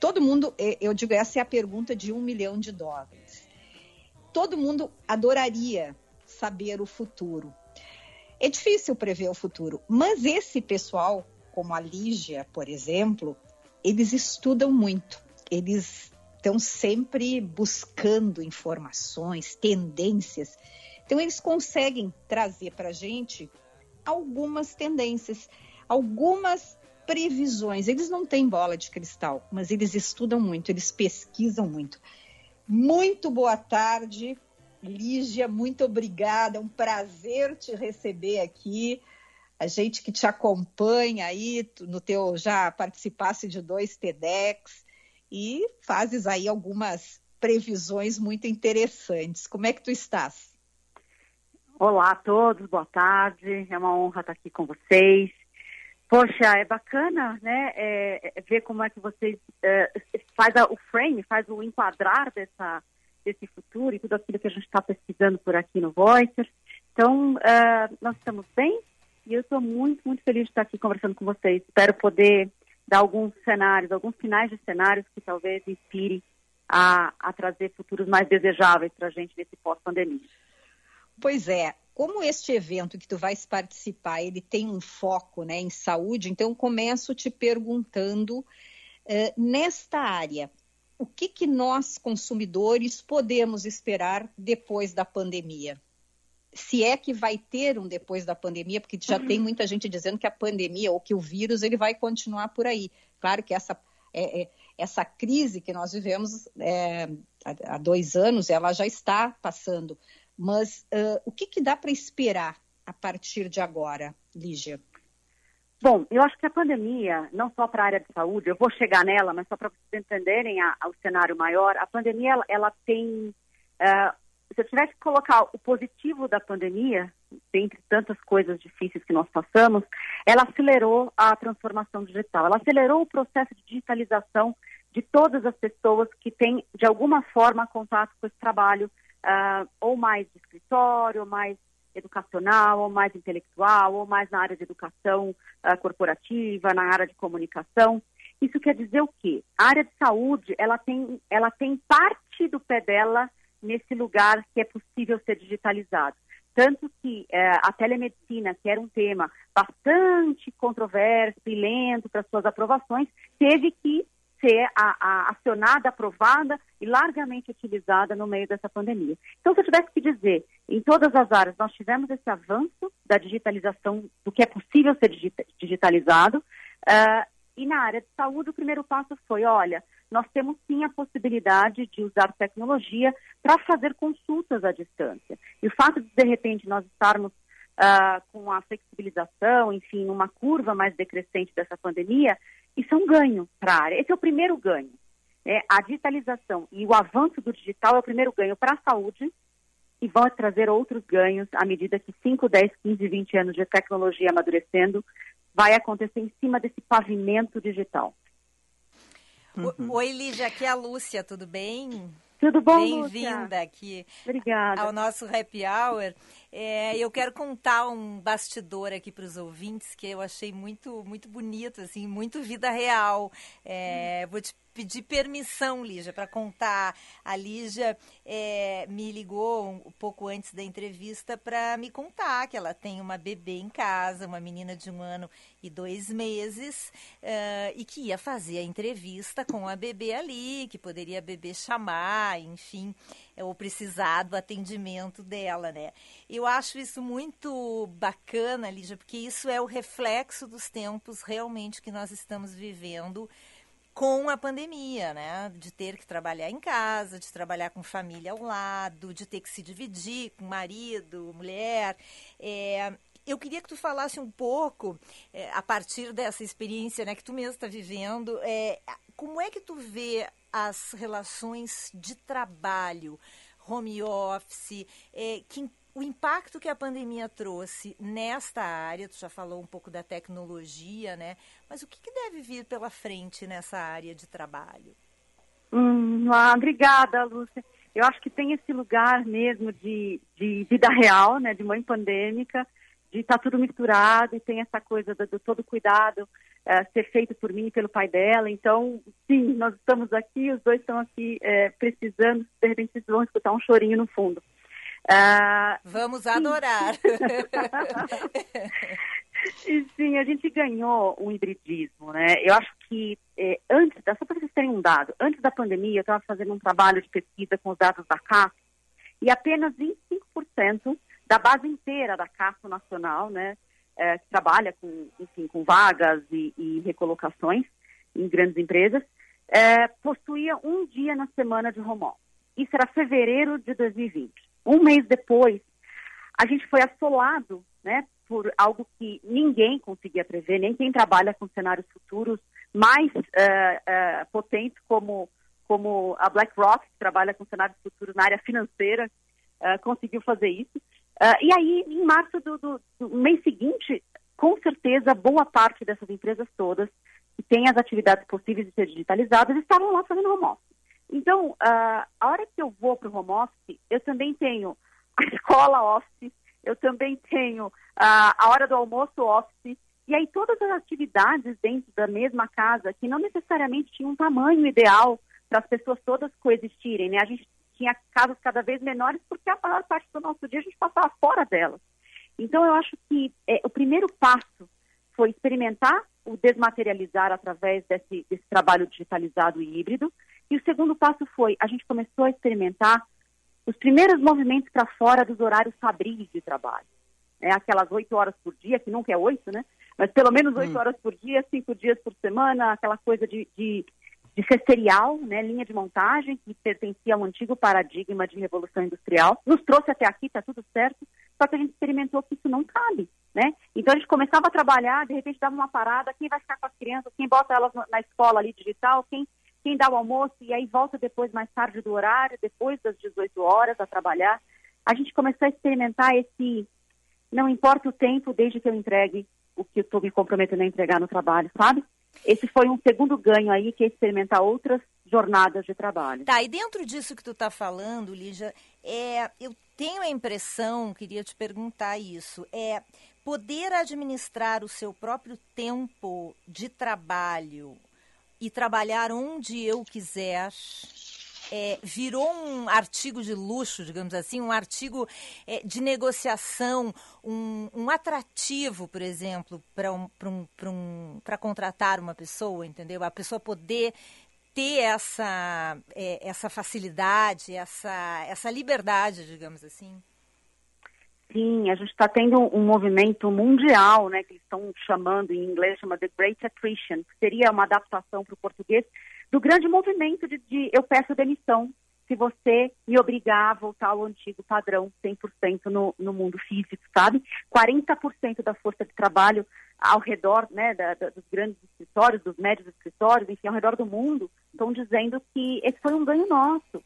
Todo mundo, eu digo, essa é a pergunta de um milhão de dólares. Todo mundo adoraria saber o futuro. É difícil prever o futuro, mas esse pessoal, como a Lígia, por exemplo, eles estudam muito. Eles estão sempre buscando informações, tendências. Então, eles conseguem trazer para a gente algumas tendências, algumas previsões. Eles não têm bola de cristal, mas eles estudam muito, eles pesquisam muito. Muito boa tarde, Lígia, muito obrigada, é um prazer te receber aqui. A gente que te acompanha aí, no teu já participasse de dois TEDx e fazes aí algumas previsões muito interessantes. Como é que tu estás? Olá a todos, boa tarde. É uma honra estar aqui com vocês. Poxa, é bacana, né? É, é ver como é que vocês é, faz a, o frame, faz o enquadrar dessa, desse futuro e tudo aquilo que a gente está pesquisando por aqui no Voices. Então, é, nós estamos bem e eu estou muito, muito feliz de estar aqui conversando com vocês. Espero poder dar alguns cenários, alguns finais de cenários que talvez inspire a, a trazer futuros mais desejáveis para a gente nesse pós-pandemia. Pois é, como este evento que tu vais participar, ele tem um foco né, em saúde, então começo te perguntando, uh, nesta área, o que, que nós, consumidores, podemos esperar depois da pandemia? Se é que vai ter um depois da pandemia, porque já tem muita gente dizendo que a pandemia ou que o vírus ele vai continuar por aí. Claro que essa, é, é, essa crise que nós vivemos é, há, há dois anos, ela já está passando, mas uh, o que, que dá para esperar a partir de agora, Lígia? Bom, eu acho que a pandemia, não só para a área de saúde, eu vou chegar nela, mas só para vocês entenderem a, o cenário maior, a pandemia ela, ela tem. Se eu tivesse que colocar o positivo da pandemia, dentre tantas coisas difíceis que nós passamos, ela acelerou a transformação digital, ela acelerou o processo de digitalização de todas as pessoas que têm, de alguma forma, contato com esse trabalho uh, ou mais de escritório, ou mais educacional, ou mais intelectual, ou mais na área de educação uh, corporativa, na área de comunicação. Isso quer dizer o quê? A área de saúde, ela tem, ela tem parte do pé dela nesse lugar que é possível ser digitalizado. Tanto que eh, a telemedicina, que era um tema bastante controverso e lento para suas aprovações, teve que ser a, a, acionada, aprovada e largamente utilizada no meio dessa pandemia. Então, se eu tivesse que dizer, em todas as áreas, nós tivemos esse avanço da digitalização, do que é possível ser digitalizado, uh, e na área de saúde, o primeiro passo foi, olha, nós temos sim a possibilidade de usar tecnologia para fazer consultas à distância. E o fato de, de repente, nós estarmos uh, com a flexibilização, enfim, uma curva mais decrescente dessa pandemia, isso é um ganho para a área. Esse é o primeiro ganho. É, a digitalização e o avanço do digital é o primeiro ganho para a saúde e vão trazer outros ganhos à medida que 5, 10, 15, 20 anos de tecnologia amadurecendo vai acontecer em cima desse pavimento digital. Uhum. Oi, Lígia, aqui é a Lúcia, tudo bem? Tudo bom, Bem-vinda aqui Obrigada. ao nosso Happy Hour. É, eu quero contar um bastidor aqui para os ouvintes que eu achei muito, muito bonito, assim, muito vida real. É, vou te pedir permissão, Lígia, para contar. A Lígia é, me ligou um, pouco antes da entrevista para me contar que ela tem uma bebê em casa, uma menina de um ano e dois meses, uh, e que ia fazer a entrevista com a bebê ali, que poderia a bebê chamar, enfim, ou precisar do atendimento dela, né? Eu acho isso muito bacana, Lígia, porque isso é o reflexo dos tempos realmente que nós estamos vivendo com a pandemia, né? De ter que trabalhar em casa, de trabalhar com família ao lado, de ter que se dividir com marido, mulher. É, eu queria que tu falasse um pouco, é, a partir dessa experiência né, que tu mesmo está vivendo, é, como é que tu vê as relações de trabalho, home office, é, que o impacto que a pandemia trouxe nesta área, tu já falou um pouco da tecnologia, né? Mas o que, que deve vir pela frente nessa área de trabalho? Hum, ah, obrigada, Lúcia. Eu acho que tem esse lugar mesmo de, de vida real, né? De mãe pandêmica, de estar tá tudo misturado e tem essa coisa do, do todo cuidado é, ser feito por mim e pelo pai dela. Então, sim, nós estamos aqui, os dois estão aqui é, precisando, de repente vocês vão escutar um chorinho no fundo. Uh, Vamos adorar. e sim, a gente ganhou um hibridismo, né? Eu acho que é, antes, só para vocês terem um dado, antes da pandemia eu estava fazendo um trabalho de pesquisa com os dados da CAF e apenas 25% da base inteira da CAF nacional, né, é, que trabalha com, enfim, com vagas e, e recolocações em grandes empresas, é, possuía um dia na semana de home office. Isso era fevereiro de 2020. Um mês depois, a gente foi assolado né, por algo que ninguém conseguia prever, nem quem trabalha com cenários futuros mais uh, uh, potentes como, como a BlackRock, que trabalha com cenários futuros na área financeira, uh, conseguiu fazer isso. e aí, em março do, do, do, mês seguinte, com certeza, boa parte dessas empresas todas que têm as atividades possíveis de ser digitalizadas estavam lá fazendo home office. Então, uh, a hora que eu vou para o home office, eu também tenho a escola office, eu também tenho uh, a hora do almoço office, e aí todas as atividades dentro da mesma casa, que não necessariamente tinham um tamanho ideal para as pessoas todas coexistirem, né? A gente tinha casas cada vez menores, porque a maior parte do nosso dia a gente passava fora delas. Então, eu acho que é, o primeiro passo foi experimentar o desmaterializar através desse, desse trabalho digitalizado e híbrido. E o segundo passo foi, a gente começou a experimentar os primeiros movimentos para fora dos horários fabris de trabalho. É aquelas oito horas por dia, que nunca é oito, né? Mas pelo menos oito hum. horas por dia, cinco dias por semana, aquela coisa de, de, de ser serial, né? linha de montagem, que pertencia ao antigo paradigma de revolução industrial. Nos trouxe até aqui, está tudo certo, só que a gente experimentou que isso não cabe, né? Então a gente começava a trabalhar, de repente dava uma parada, quem vai ficar com as crianças, quem bota elas na escola ali digital, quem, quem dá o almoço e aí volta depois mais tarde do horário, depois das 18 horas a trabalhar. A gente começou a experimentar esse, não importa o tempo, desde que eu entregue o que eu estou me comprometendo a entregar no trabalho, sabe? Esse foi um segundo ganho aí, que é experimentar outras jornadas de trabalho. Tá, e dentro disso que tu está falando, Lígia, é, eu tenho a impressão, queria te perguntar isso, é poder administrar o seu próprio tempo de trabalho e trabalhar onde eu quiser. É, virou um artigo de luxo, digamos assim, um artigo é, de negociação, um, um, atrativo, por exemplo, para um, um, contratar uma pessoa, entendeu? A pessoa poder ter essa, é, essa facilidade, essa, essa liberdade, digamos assim? Sim, a gente está tendo um movimento mundial, né, que eles estão chamando em inglês, chama The Great Attrition, que seria uma adaptação para o português do grande movimento de, de, eu peço demissão se você me obrigar a voltar ao antigo padrão 100% no, no mundo físico, sabe? 40% da força de trabalho ao redor né, da, da, dos grandes escritórios, dos médios escritórios, enfim, ao redor do mundo, estão dizendo que esse foi um ganho nosso.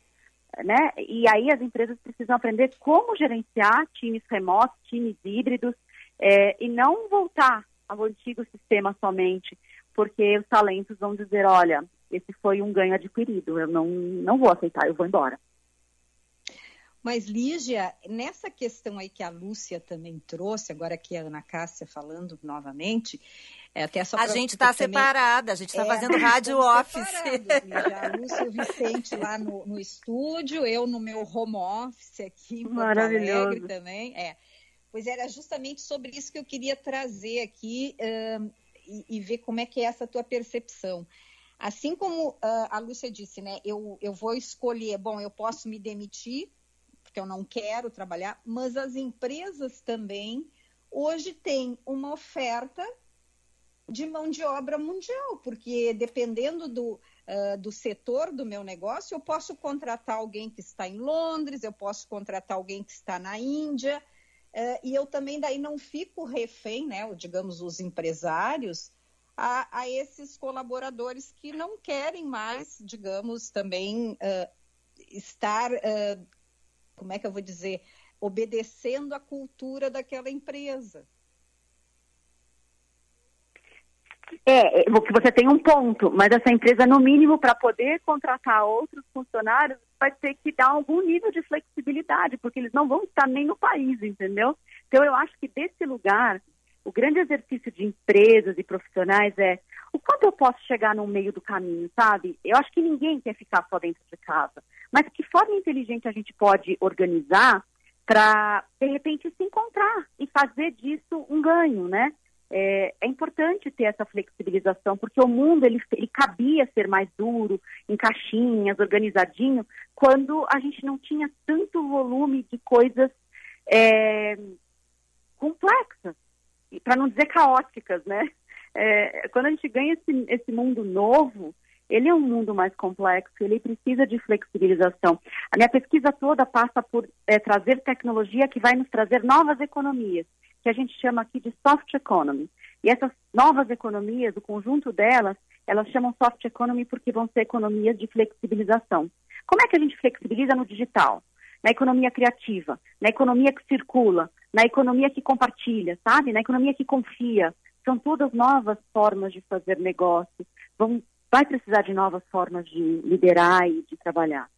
Né? E aí as empresas precisam aprender como gerenciar times remotos, times híbridos, é, e não voltar ao antigo sistema somente, porque os talentos vão dizer, olha, esse foi um ganho adquirido, eu não, não vou aceitar, eu vou embora. Mas, Lígia, nessa questão aí que a Lúcia também trouxe, agora aqui a Ana Cássia falando novamente, é, até só a gente está também... separada, a gente está é, fazendo rádio office. Lígia, a Lúcia e o Vicente lá no, no, estúdio, eu no meu home office aqui em Porto Alegre também. É. Pois era justamente sobre isso que eu queria trazer aqui um, e, e, ver como é que é essa tua percepção. Assim como uh, a Lúcia disse, né? Eu, eu vou escolher, bom, eu posso me demitir porque eu não quero trabalhar, mas as empresas também hoje têm uma oferta de mão de obra mundial, porque dependendo do, uh, do setor do meu negócio, eu posso contratar alguém que está em Londres, eu posso contratar alguém que está na Índia, uh, e eu também daí não fico refém, né, digamos, os empresários, a, a, esses colaboradores que não querem mais, digamos, também uh, estar como é que eu vou dizer, obedecendo à cultura daquela empresa. É, que você tem um ponto, mas essa empresa, no mínimo, para poder contratar outros funcionários, vai ter que dar algum nível de flexibilidade, porque eles não vão estar nem no país, entendeu? Então, eu acho que desse lugar, o grande exercício de empresas e profissionais é o quanto eu posso chegar no meio do caminho, sabe? Eu acho que ninguém quer ficar só dentro de casa. Mas que forma inteligente a gente pode organizar para, de repente, se encontrar e fazer disso um ganho, né? É, é, importante ter essa flexibilização, porque o mundo ele, ele cabia ser mais duro, em caixinhas, organizadinho, quando a gente não tinha tanto volume de coisas é, complexas, para não dizer caóticas, né? É, quando a gente ganha esse, esse mundo novo, ele é um mundo mais complexo, ele precisa de flexibilização. A minha pesquisa toda passa por é, trazer tecnologia que vai nos trazer novas economias, que a gente chama aqui de soft economy. E essas novas economias, o conjunto delas, elas chamam soft economy porque vão ser economias de flexibilização. Como é que a gente flexibiliza no digital? Na economia criativa, na economia que circula, na economia que compartilha, sabe? Na economia que confia. São todas novas formas de fazer negócio. Vão vai precisar de novas formas de liderar e de trabalhar.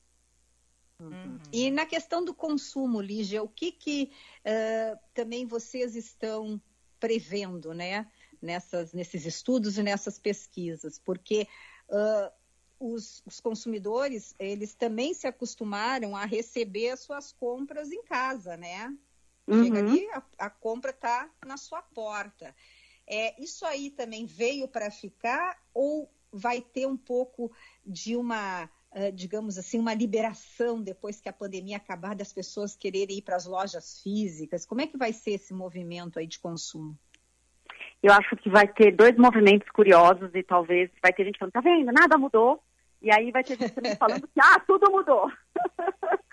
Uhum. E na questão do consumo, Lígia, o que, que uh, também vocês estão prevendo, né? Nessas, nesses estudos e nessas pesquisas, porque uh, os, os, consumidores, eles também se acostumaram a receber as suas compras em casa, né? Uhum. Chega ali, a, a compra está na sua porta. É, isso aí também veio para ficar ou vai ter um pouco de uma, uh, digamos assim, uma liberação depois que a pandemia acabar das pessoas quererem ir para as lojas físicas? Como é que vai ser esse movimento aí de consumo? Eu acho que vai ter dois movimentos curiosos e talvez vai ter gente falando, tá vendo, nada mudou. E aí vai ter gente também falando que, ah, tudo mudou.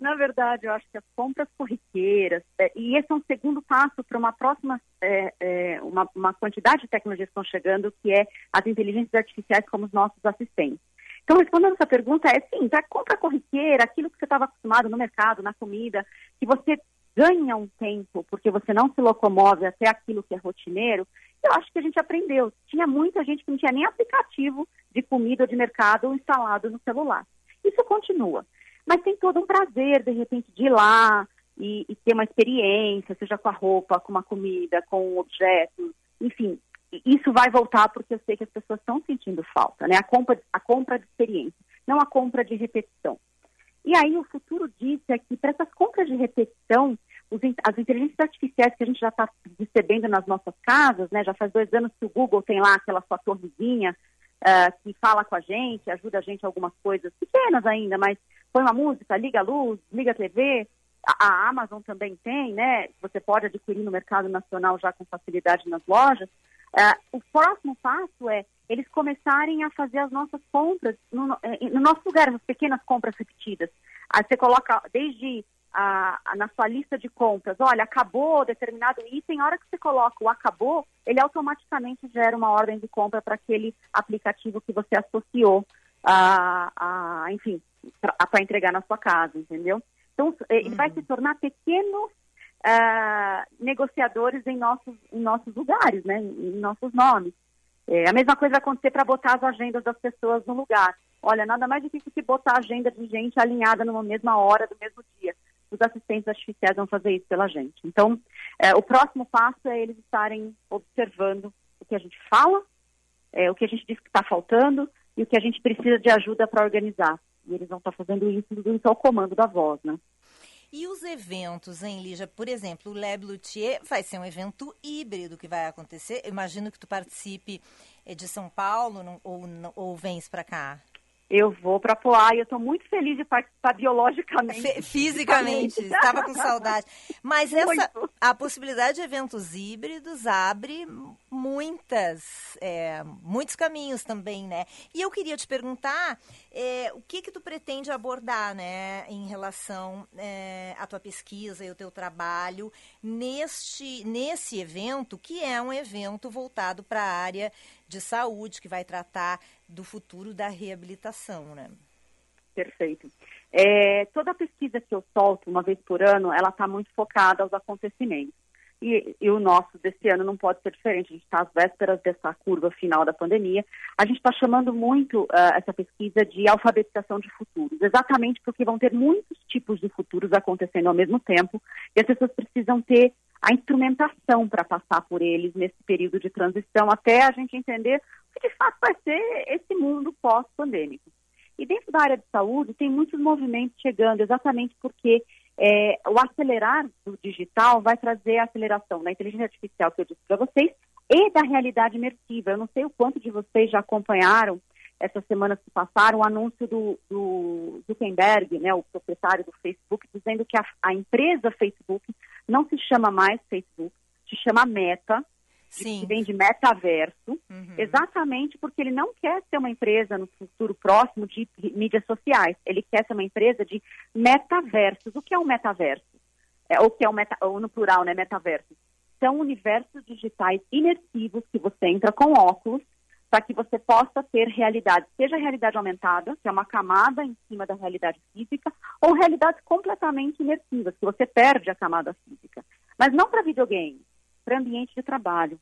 Na verdade, eu acho que as compras corriqueiras, é, e esse é um segundo passo para uma próxima, é, é, uma, uma, quantidade de tecnologias que estão chegando, que é as inteligências artificiais como os nossos assistentes. Então, respondendo essa pergunta, é sim, a compra corriqueira, aquilo que você estava acostumado no mercado, na comida, que você ganha um tempo, porque você não se locomove até aquilo que é rotineiro, eu acho que a gente aprendeu. Tinha muita gente que não tinha nem aplicativo de comida ou de mercado instalado no celular. Isso continua mas tem todo um prazer, de repente, de ir lá e, e ter uma experiência, seja com a roupa, com uma comida, com um objeto, enfim, isso vai voltar porque eu sei que as pessoas estão sentindo falta, né? A compra, a compra de experiência, não a compra de repetição. E aí o futuro disso é que para essas compras de repetição, os, as inteligências artificiais que a gente já está recebendo nas nossas casas, né? Já faz dois anos que o Google tem lá aquela sua torrezinha uh, que fala com a gente, ajuda a gente algumas coisas pequenas ainda, mas põe uma música, liga a luz, liga a TV. A, a Amazon também tem, né? Você pode adquirir no mercado nacional já com facilidade nas lojas. Uh, o próximo passo é eles começarem a fazer as nossas compras no, no nosso lugar, as pequenas compras repetidas. Aí você coloca desde a, a, na sua lista de compras, olha, acabou determinado item, a hora que você coloca o acabou, ele automaticamente gera uma ordem de compra para aquele aplicativo que você associou a, a enfim, para entregar na sua casa, entendeu? Então, ele uhum. vai se tornar pequenos uh, negociadores em nossos, em nossos lugares, né? em nossos nomes. É, a mesma coisa vai acontecer para botar as agendas das pessoas no lugar. Olha, nada mais difícil que botar a agenda de gente alinhada numa mesma hora do mesmo dia. Os assistentes artificiais vão fazer isso pela gente. Então, é, o próximo passo é eles estarem observando o que a gente fala, é, o que a gente diz que está faltando e o que a gente precisa de ajuda para organizar. E eles vão estar fazendo isso, tudo isso ao comando da voz, né? E os eventos, hein, Lígia? Por exemplo, o Lab Luthier vai ser um evento híbrido que vai acontecer. Eu imagino que tu participe eh, de São Paulo ou, ou vens para cá. Eu vou para Poá e eu estou muito feliz de participar biologicamente. F fisicamente, estava com saudade. Mas essa, a possibilidade de eventos híbridos abre muitas, é, muitos caminhos também, né? E eu queria te perguntar é, o que que tu pretende abordar, né, em relação é, à tua pesquisa e o teu trabalho neste, nesse evento, que é um evento voltado para a área de saúde, que vai tratar do futuro da reabilitação, né? Perfeito. É, toda a pesquisa que eu solto uma vez por ano, ela está muito focada aos acontecimentos. E, e, o nosso desse ano não pode ser diferente. A gente está às vésperas dessa curva final da pandemia. A gente está chamando muito uh, essa pesquisa de alfabetização de futuros, exatamente porque vão ter muitos tipos de futuros acontecendo ao mesmo tempo e as pessoas precisam ter a instrumentação para passar por eles nesse período de transição, até a gente entender o que de fato vai ser esse mundo pós-pandêmico. E dentro da área de saúde tem muitos movimentos chegando, exatamente porque é, o acelerar do digital vai trazer a aceleração da inteligência artificial que eu disse para vocês e da realidade imersiva. Eu não sei o quanto de vocês já acompanharam essas semanas que passaram o anúncio do, do Zuckerberg, né, o proprietário do Facebook, dizendo que a, a empresa Facebook não se chama mais Facebook, se chama Meta, Sim. que vem de metaverso, uhum. exatamente porque ele não quer ser uma empresa no futuro próximo de mídias sociais, ele quer ser uma empresa de metaversos. O que é um metaverso? É, ou que é um meta, ou no plural, né, metaverso? São universos digitais imersivos que você entra com óculos para que você possa ter realidade, seja realidade aumentada, que é uma camada em cima da realidade física, ou realidades completamente imersivas, que você perde a camada física. Mas não para videogame, para ambiente de trabalho.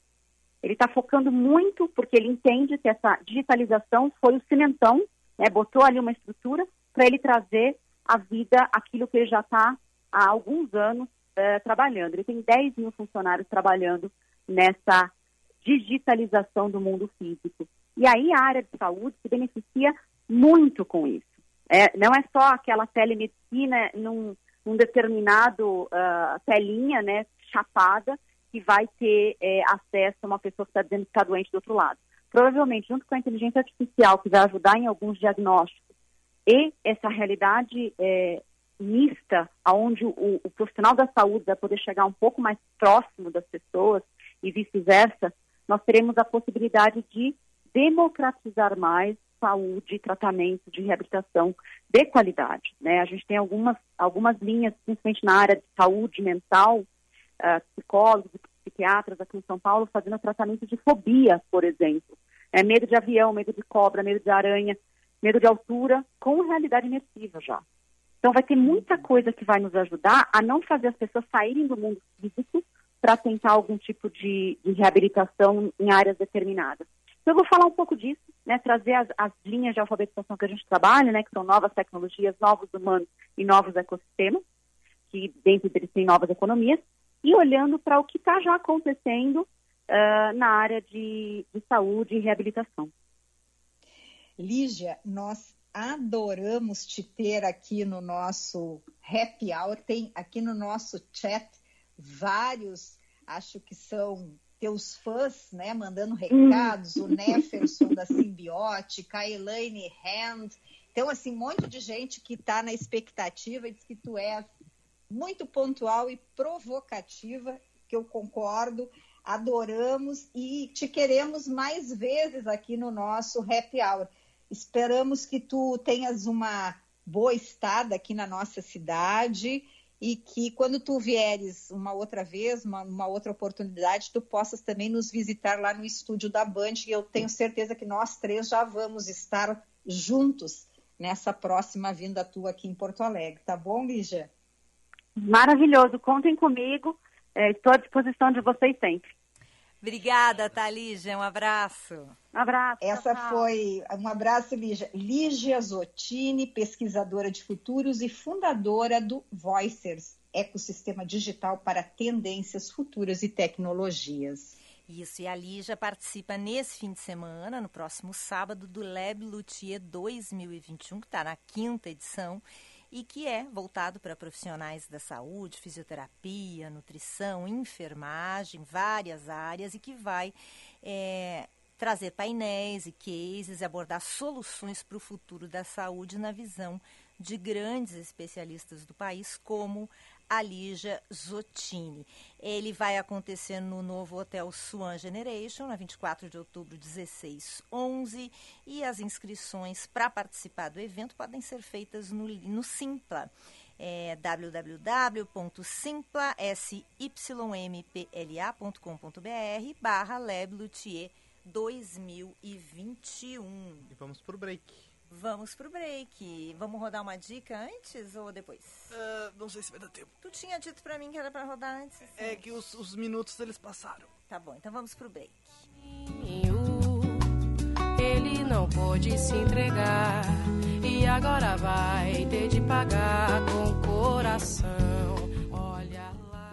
Ele está focando muito, porque ele entende que essa digitalização foi o cimentão, né, botou ali uma estrutura para ele trazer à vida aquilo que ele já está há alguns anos é, trabalhando. Ele tem 10 mil funcionários trabalhando nessa digitalização do mundo físico. E aí a área de saúde se beneficia muito com isso. É, não é só aquela telemedicina num, num determinado uh, telinha, né, chapada, que vai ter é, acesso a uma pessoa que está dizendo que está doente do outro lado. Provavelmente, junto com a inteligência artificial, que vai ajudar em alguns diagnósticos, e essa realidade é, mista, onde o, o, profissional da saúde vai poder chegar um pouco mais próximo das pessoas e vice-versa, nós teremos a possibilidade de democratizar mais saúde, tratamento, de reabilitação de qualidade. Né? A gente tem algumas, algumas linhas, principalmente na área de saúde mental, uh, psicólogos psiquiatras aqui em São Paulo fazendo tratamento de fobia, por exemplo. É, medo de avião, medo de cobra, medo de aranha, medo de altura, com realidade imersiva já. Então vai ter muita coisa que vai nos ajudar a não fazer as pessoas saírem do mundo físico para tentar algum tipo de, de, reabilitação em áreas determinadas. Então eu vou falar um pouco disso, né, trazer as, as, linhas de alfabetização que a gente trabalha, né, que são novas tecnologias, novos humanos e novos ecossistemas, que dentro deles tem novas economias, e olhando para o que está já acontecendo uh, na área de, de saúde e reabilitação. Lígia, nós adoramos te ter aqui no nosso happy hour. Tem aqui no nosso chat vários, acho que são teus fãs, né, mandando recados, o Neferson da Simbiótica, a Elaine Hand. Então, assim, um monte de gente que está na expectativa diz que tu és muito pontual e provocativa, que eu concordo, adoramos e te queremos mais vezes aqui no nosso Happy Hour. Esperamos que tu tenhas uma boa estada aqui na nossa cidade e que quando tu vieres uma outra vez, uma, uma, outra oportunidade, tu possas também nos visitar lá no estúdio da Band e eu tenho certeza que nós três já vamos estar juntos nessa próxima vinda tua aqui em Porto Alegre, tá bom, Lígia? Maravilhoso, contem comigo, é, estou à disposição de vocês sempre. Obrigada, Thalígia, um abraço. Um abraço. Essa tchau. foi, um abraço, Lígia. Lígia Zottini, pesquisadora de futuros e fundadora do Voicers, ecossistema digital para tendências futuras e tecnologias. Isso, e a Lígia participa nesse fim de semana, no próximo sábado, do Lab Luthier 2021, que está na quinta edição e que é voltado para profissionais da saúde, fisioterapia, nutrição, enfermagem, várias áreas e que vai é, trazer painéis e cases e abordar soluções para o futuro da saúde na visão de grandes especialistas do país, como a Lígia Zottini. Ele vai acontecer no novo Hotel Swan Generation, na 24 de outubro, 1611, e as inscrições para participar do evento podem ser feitas no, no Simpla. É www.simpla.com.br barra Lab 2021. E vamos para o break. Vamos pro break. Vamos rodar uma dica antes ou depois? Uh, não sei se vai dar tempo. Tu tinha dito pra mim que era pra rodar antes. Assim. É que os, os minutos eles passaram. Tá bom, então vamos pro break. Ele não pôde se entregar e agora vai ter de pagar com o coração. Olha lá.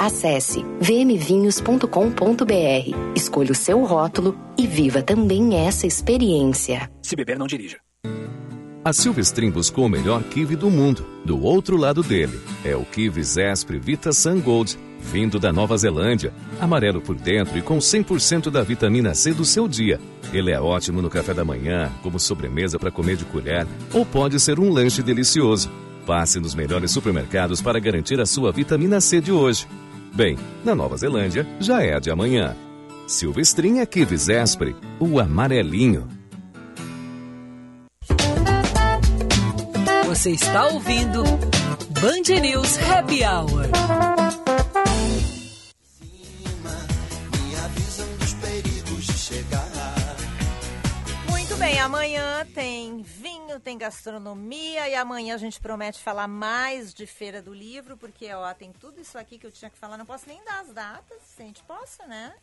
Acesse vmvinhos.com.br, escolha o seu rótulo e viva também essa experiência. Se beber, não dirija. A Silvestrin buscou o melhor kiwi do mundo. Do outro lado dele é o kiwi Zespri Vita Sun Gold, vindo da Nova Zelândia. Amarelo por dentro e com 100% da vitamina C do seu dia. Ele é ótimo no café da manhã, como sobremesa para comer de colher, ou pode ser um lanche delicioso. Passe nos melhores supermercados para garantir a sua vitamina C de hoje. Bem, na Nova Zelândia já é de amanhã. Silvestrinha Kivis Espre, o amarelinho. Você está ouvindo Band News Happy Hour. Muito bem, amanhã tem vinho, tem gastronomia e amanhã a gente promete falar mais de Feira do Livro, porque ó, tem tudo isso aqui que eu tinha que falar, não posso nem dar as datas, se a gente possa, né?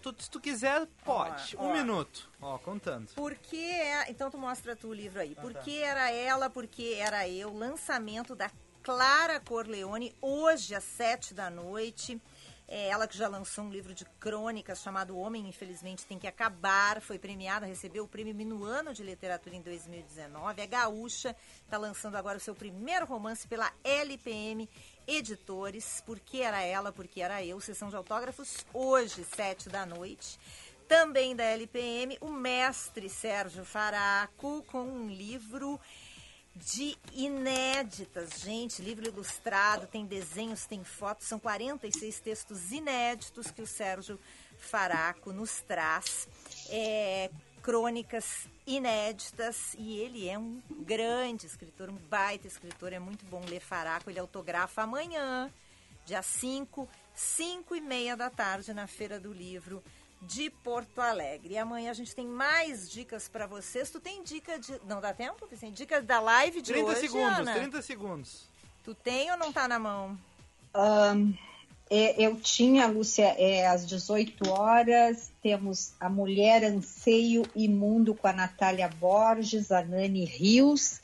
Tu, se tu quiser, pode. Ó, um ó. minuto. Ó, contando. Porque é... Então tu mostra tu o livro aí. Porque era ela, porque era eu. Lançamento da Clara Corleone, hoje às sete da noite. É ela que já lançou um livro de crônicas chamado O Homem, Infelizmente, Tem que Acabar. Foi premiada, recebeu o prêmio Minuano de Literatura em 2019. É gaúcha, está lançando agora o seu primeiro romance pela LPM Editores. Porque era ela, porque era eu. Sessão de autógrafos hoje, sete da noite. Também da LPM, o mestre Sérgio Faraco, com um livro de inéditas, gente, livro ilustrado, tem desenhos, tem fotos, são 46 textos inéditos que o Sérgio Faraco nos traz, é, crônicas inéditas, e ele é um grande escritor, um baita escritor, é muito bom ler Faraco, ele autografa amanhã, dia 5, 5 e meia da tarde, na Feira do Livro de Porto Alegre. E amanhã a gente tem mais dicas para vocês. Tu tem dica de... Não dá tempo? Tem dica da live de 30 hoje, segundos, Ana? 30 segundos. Tu tem ou não tá na mão? Ahn, é, eu tinha, Lúcia, é, às 18 horas, temos A Mulher Anseio e Mundo com a Natália Borges, a Nani Rios,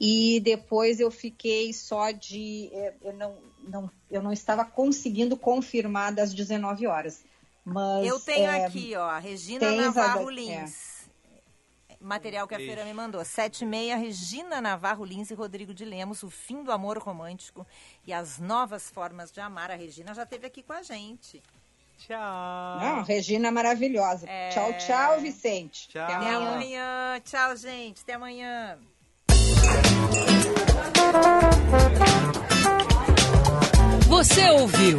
e depois eu fiquei só de. é, eu, não, não, eu não estava conseguindo confirmar das 19 horas. Mas, Eu tenho é, aqui, ó, a Regina tens a Navarro da- Lins. Material que a feira me mandou. Sete e meia, Regina Navarro Lins e Rodrigo de Lemos, o fim do amor romântico e as novas formas de amar. A Regina já esteve aqui com a gente. Tchau. Não, Regina maravilhosa. É. Tchau, tchau, Vicente. Tchau. Até Até amanhã. amanhã. Tchau, gente. Até amanhã. Você ouviu?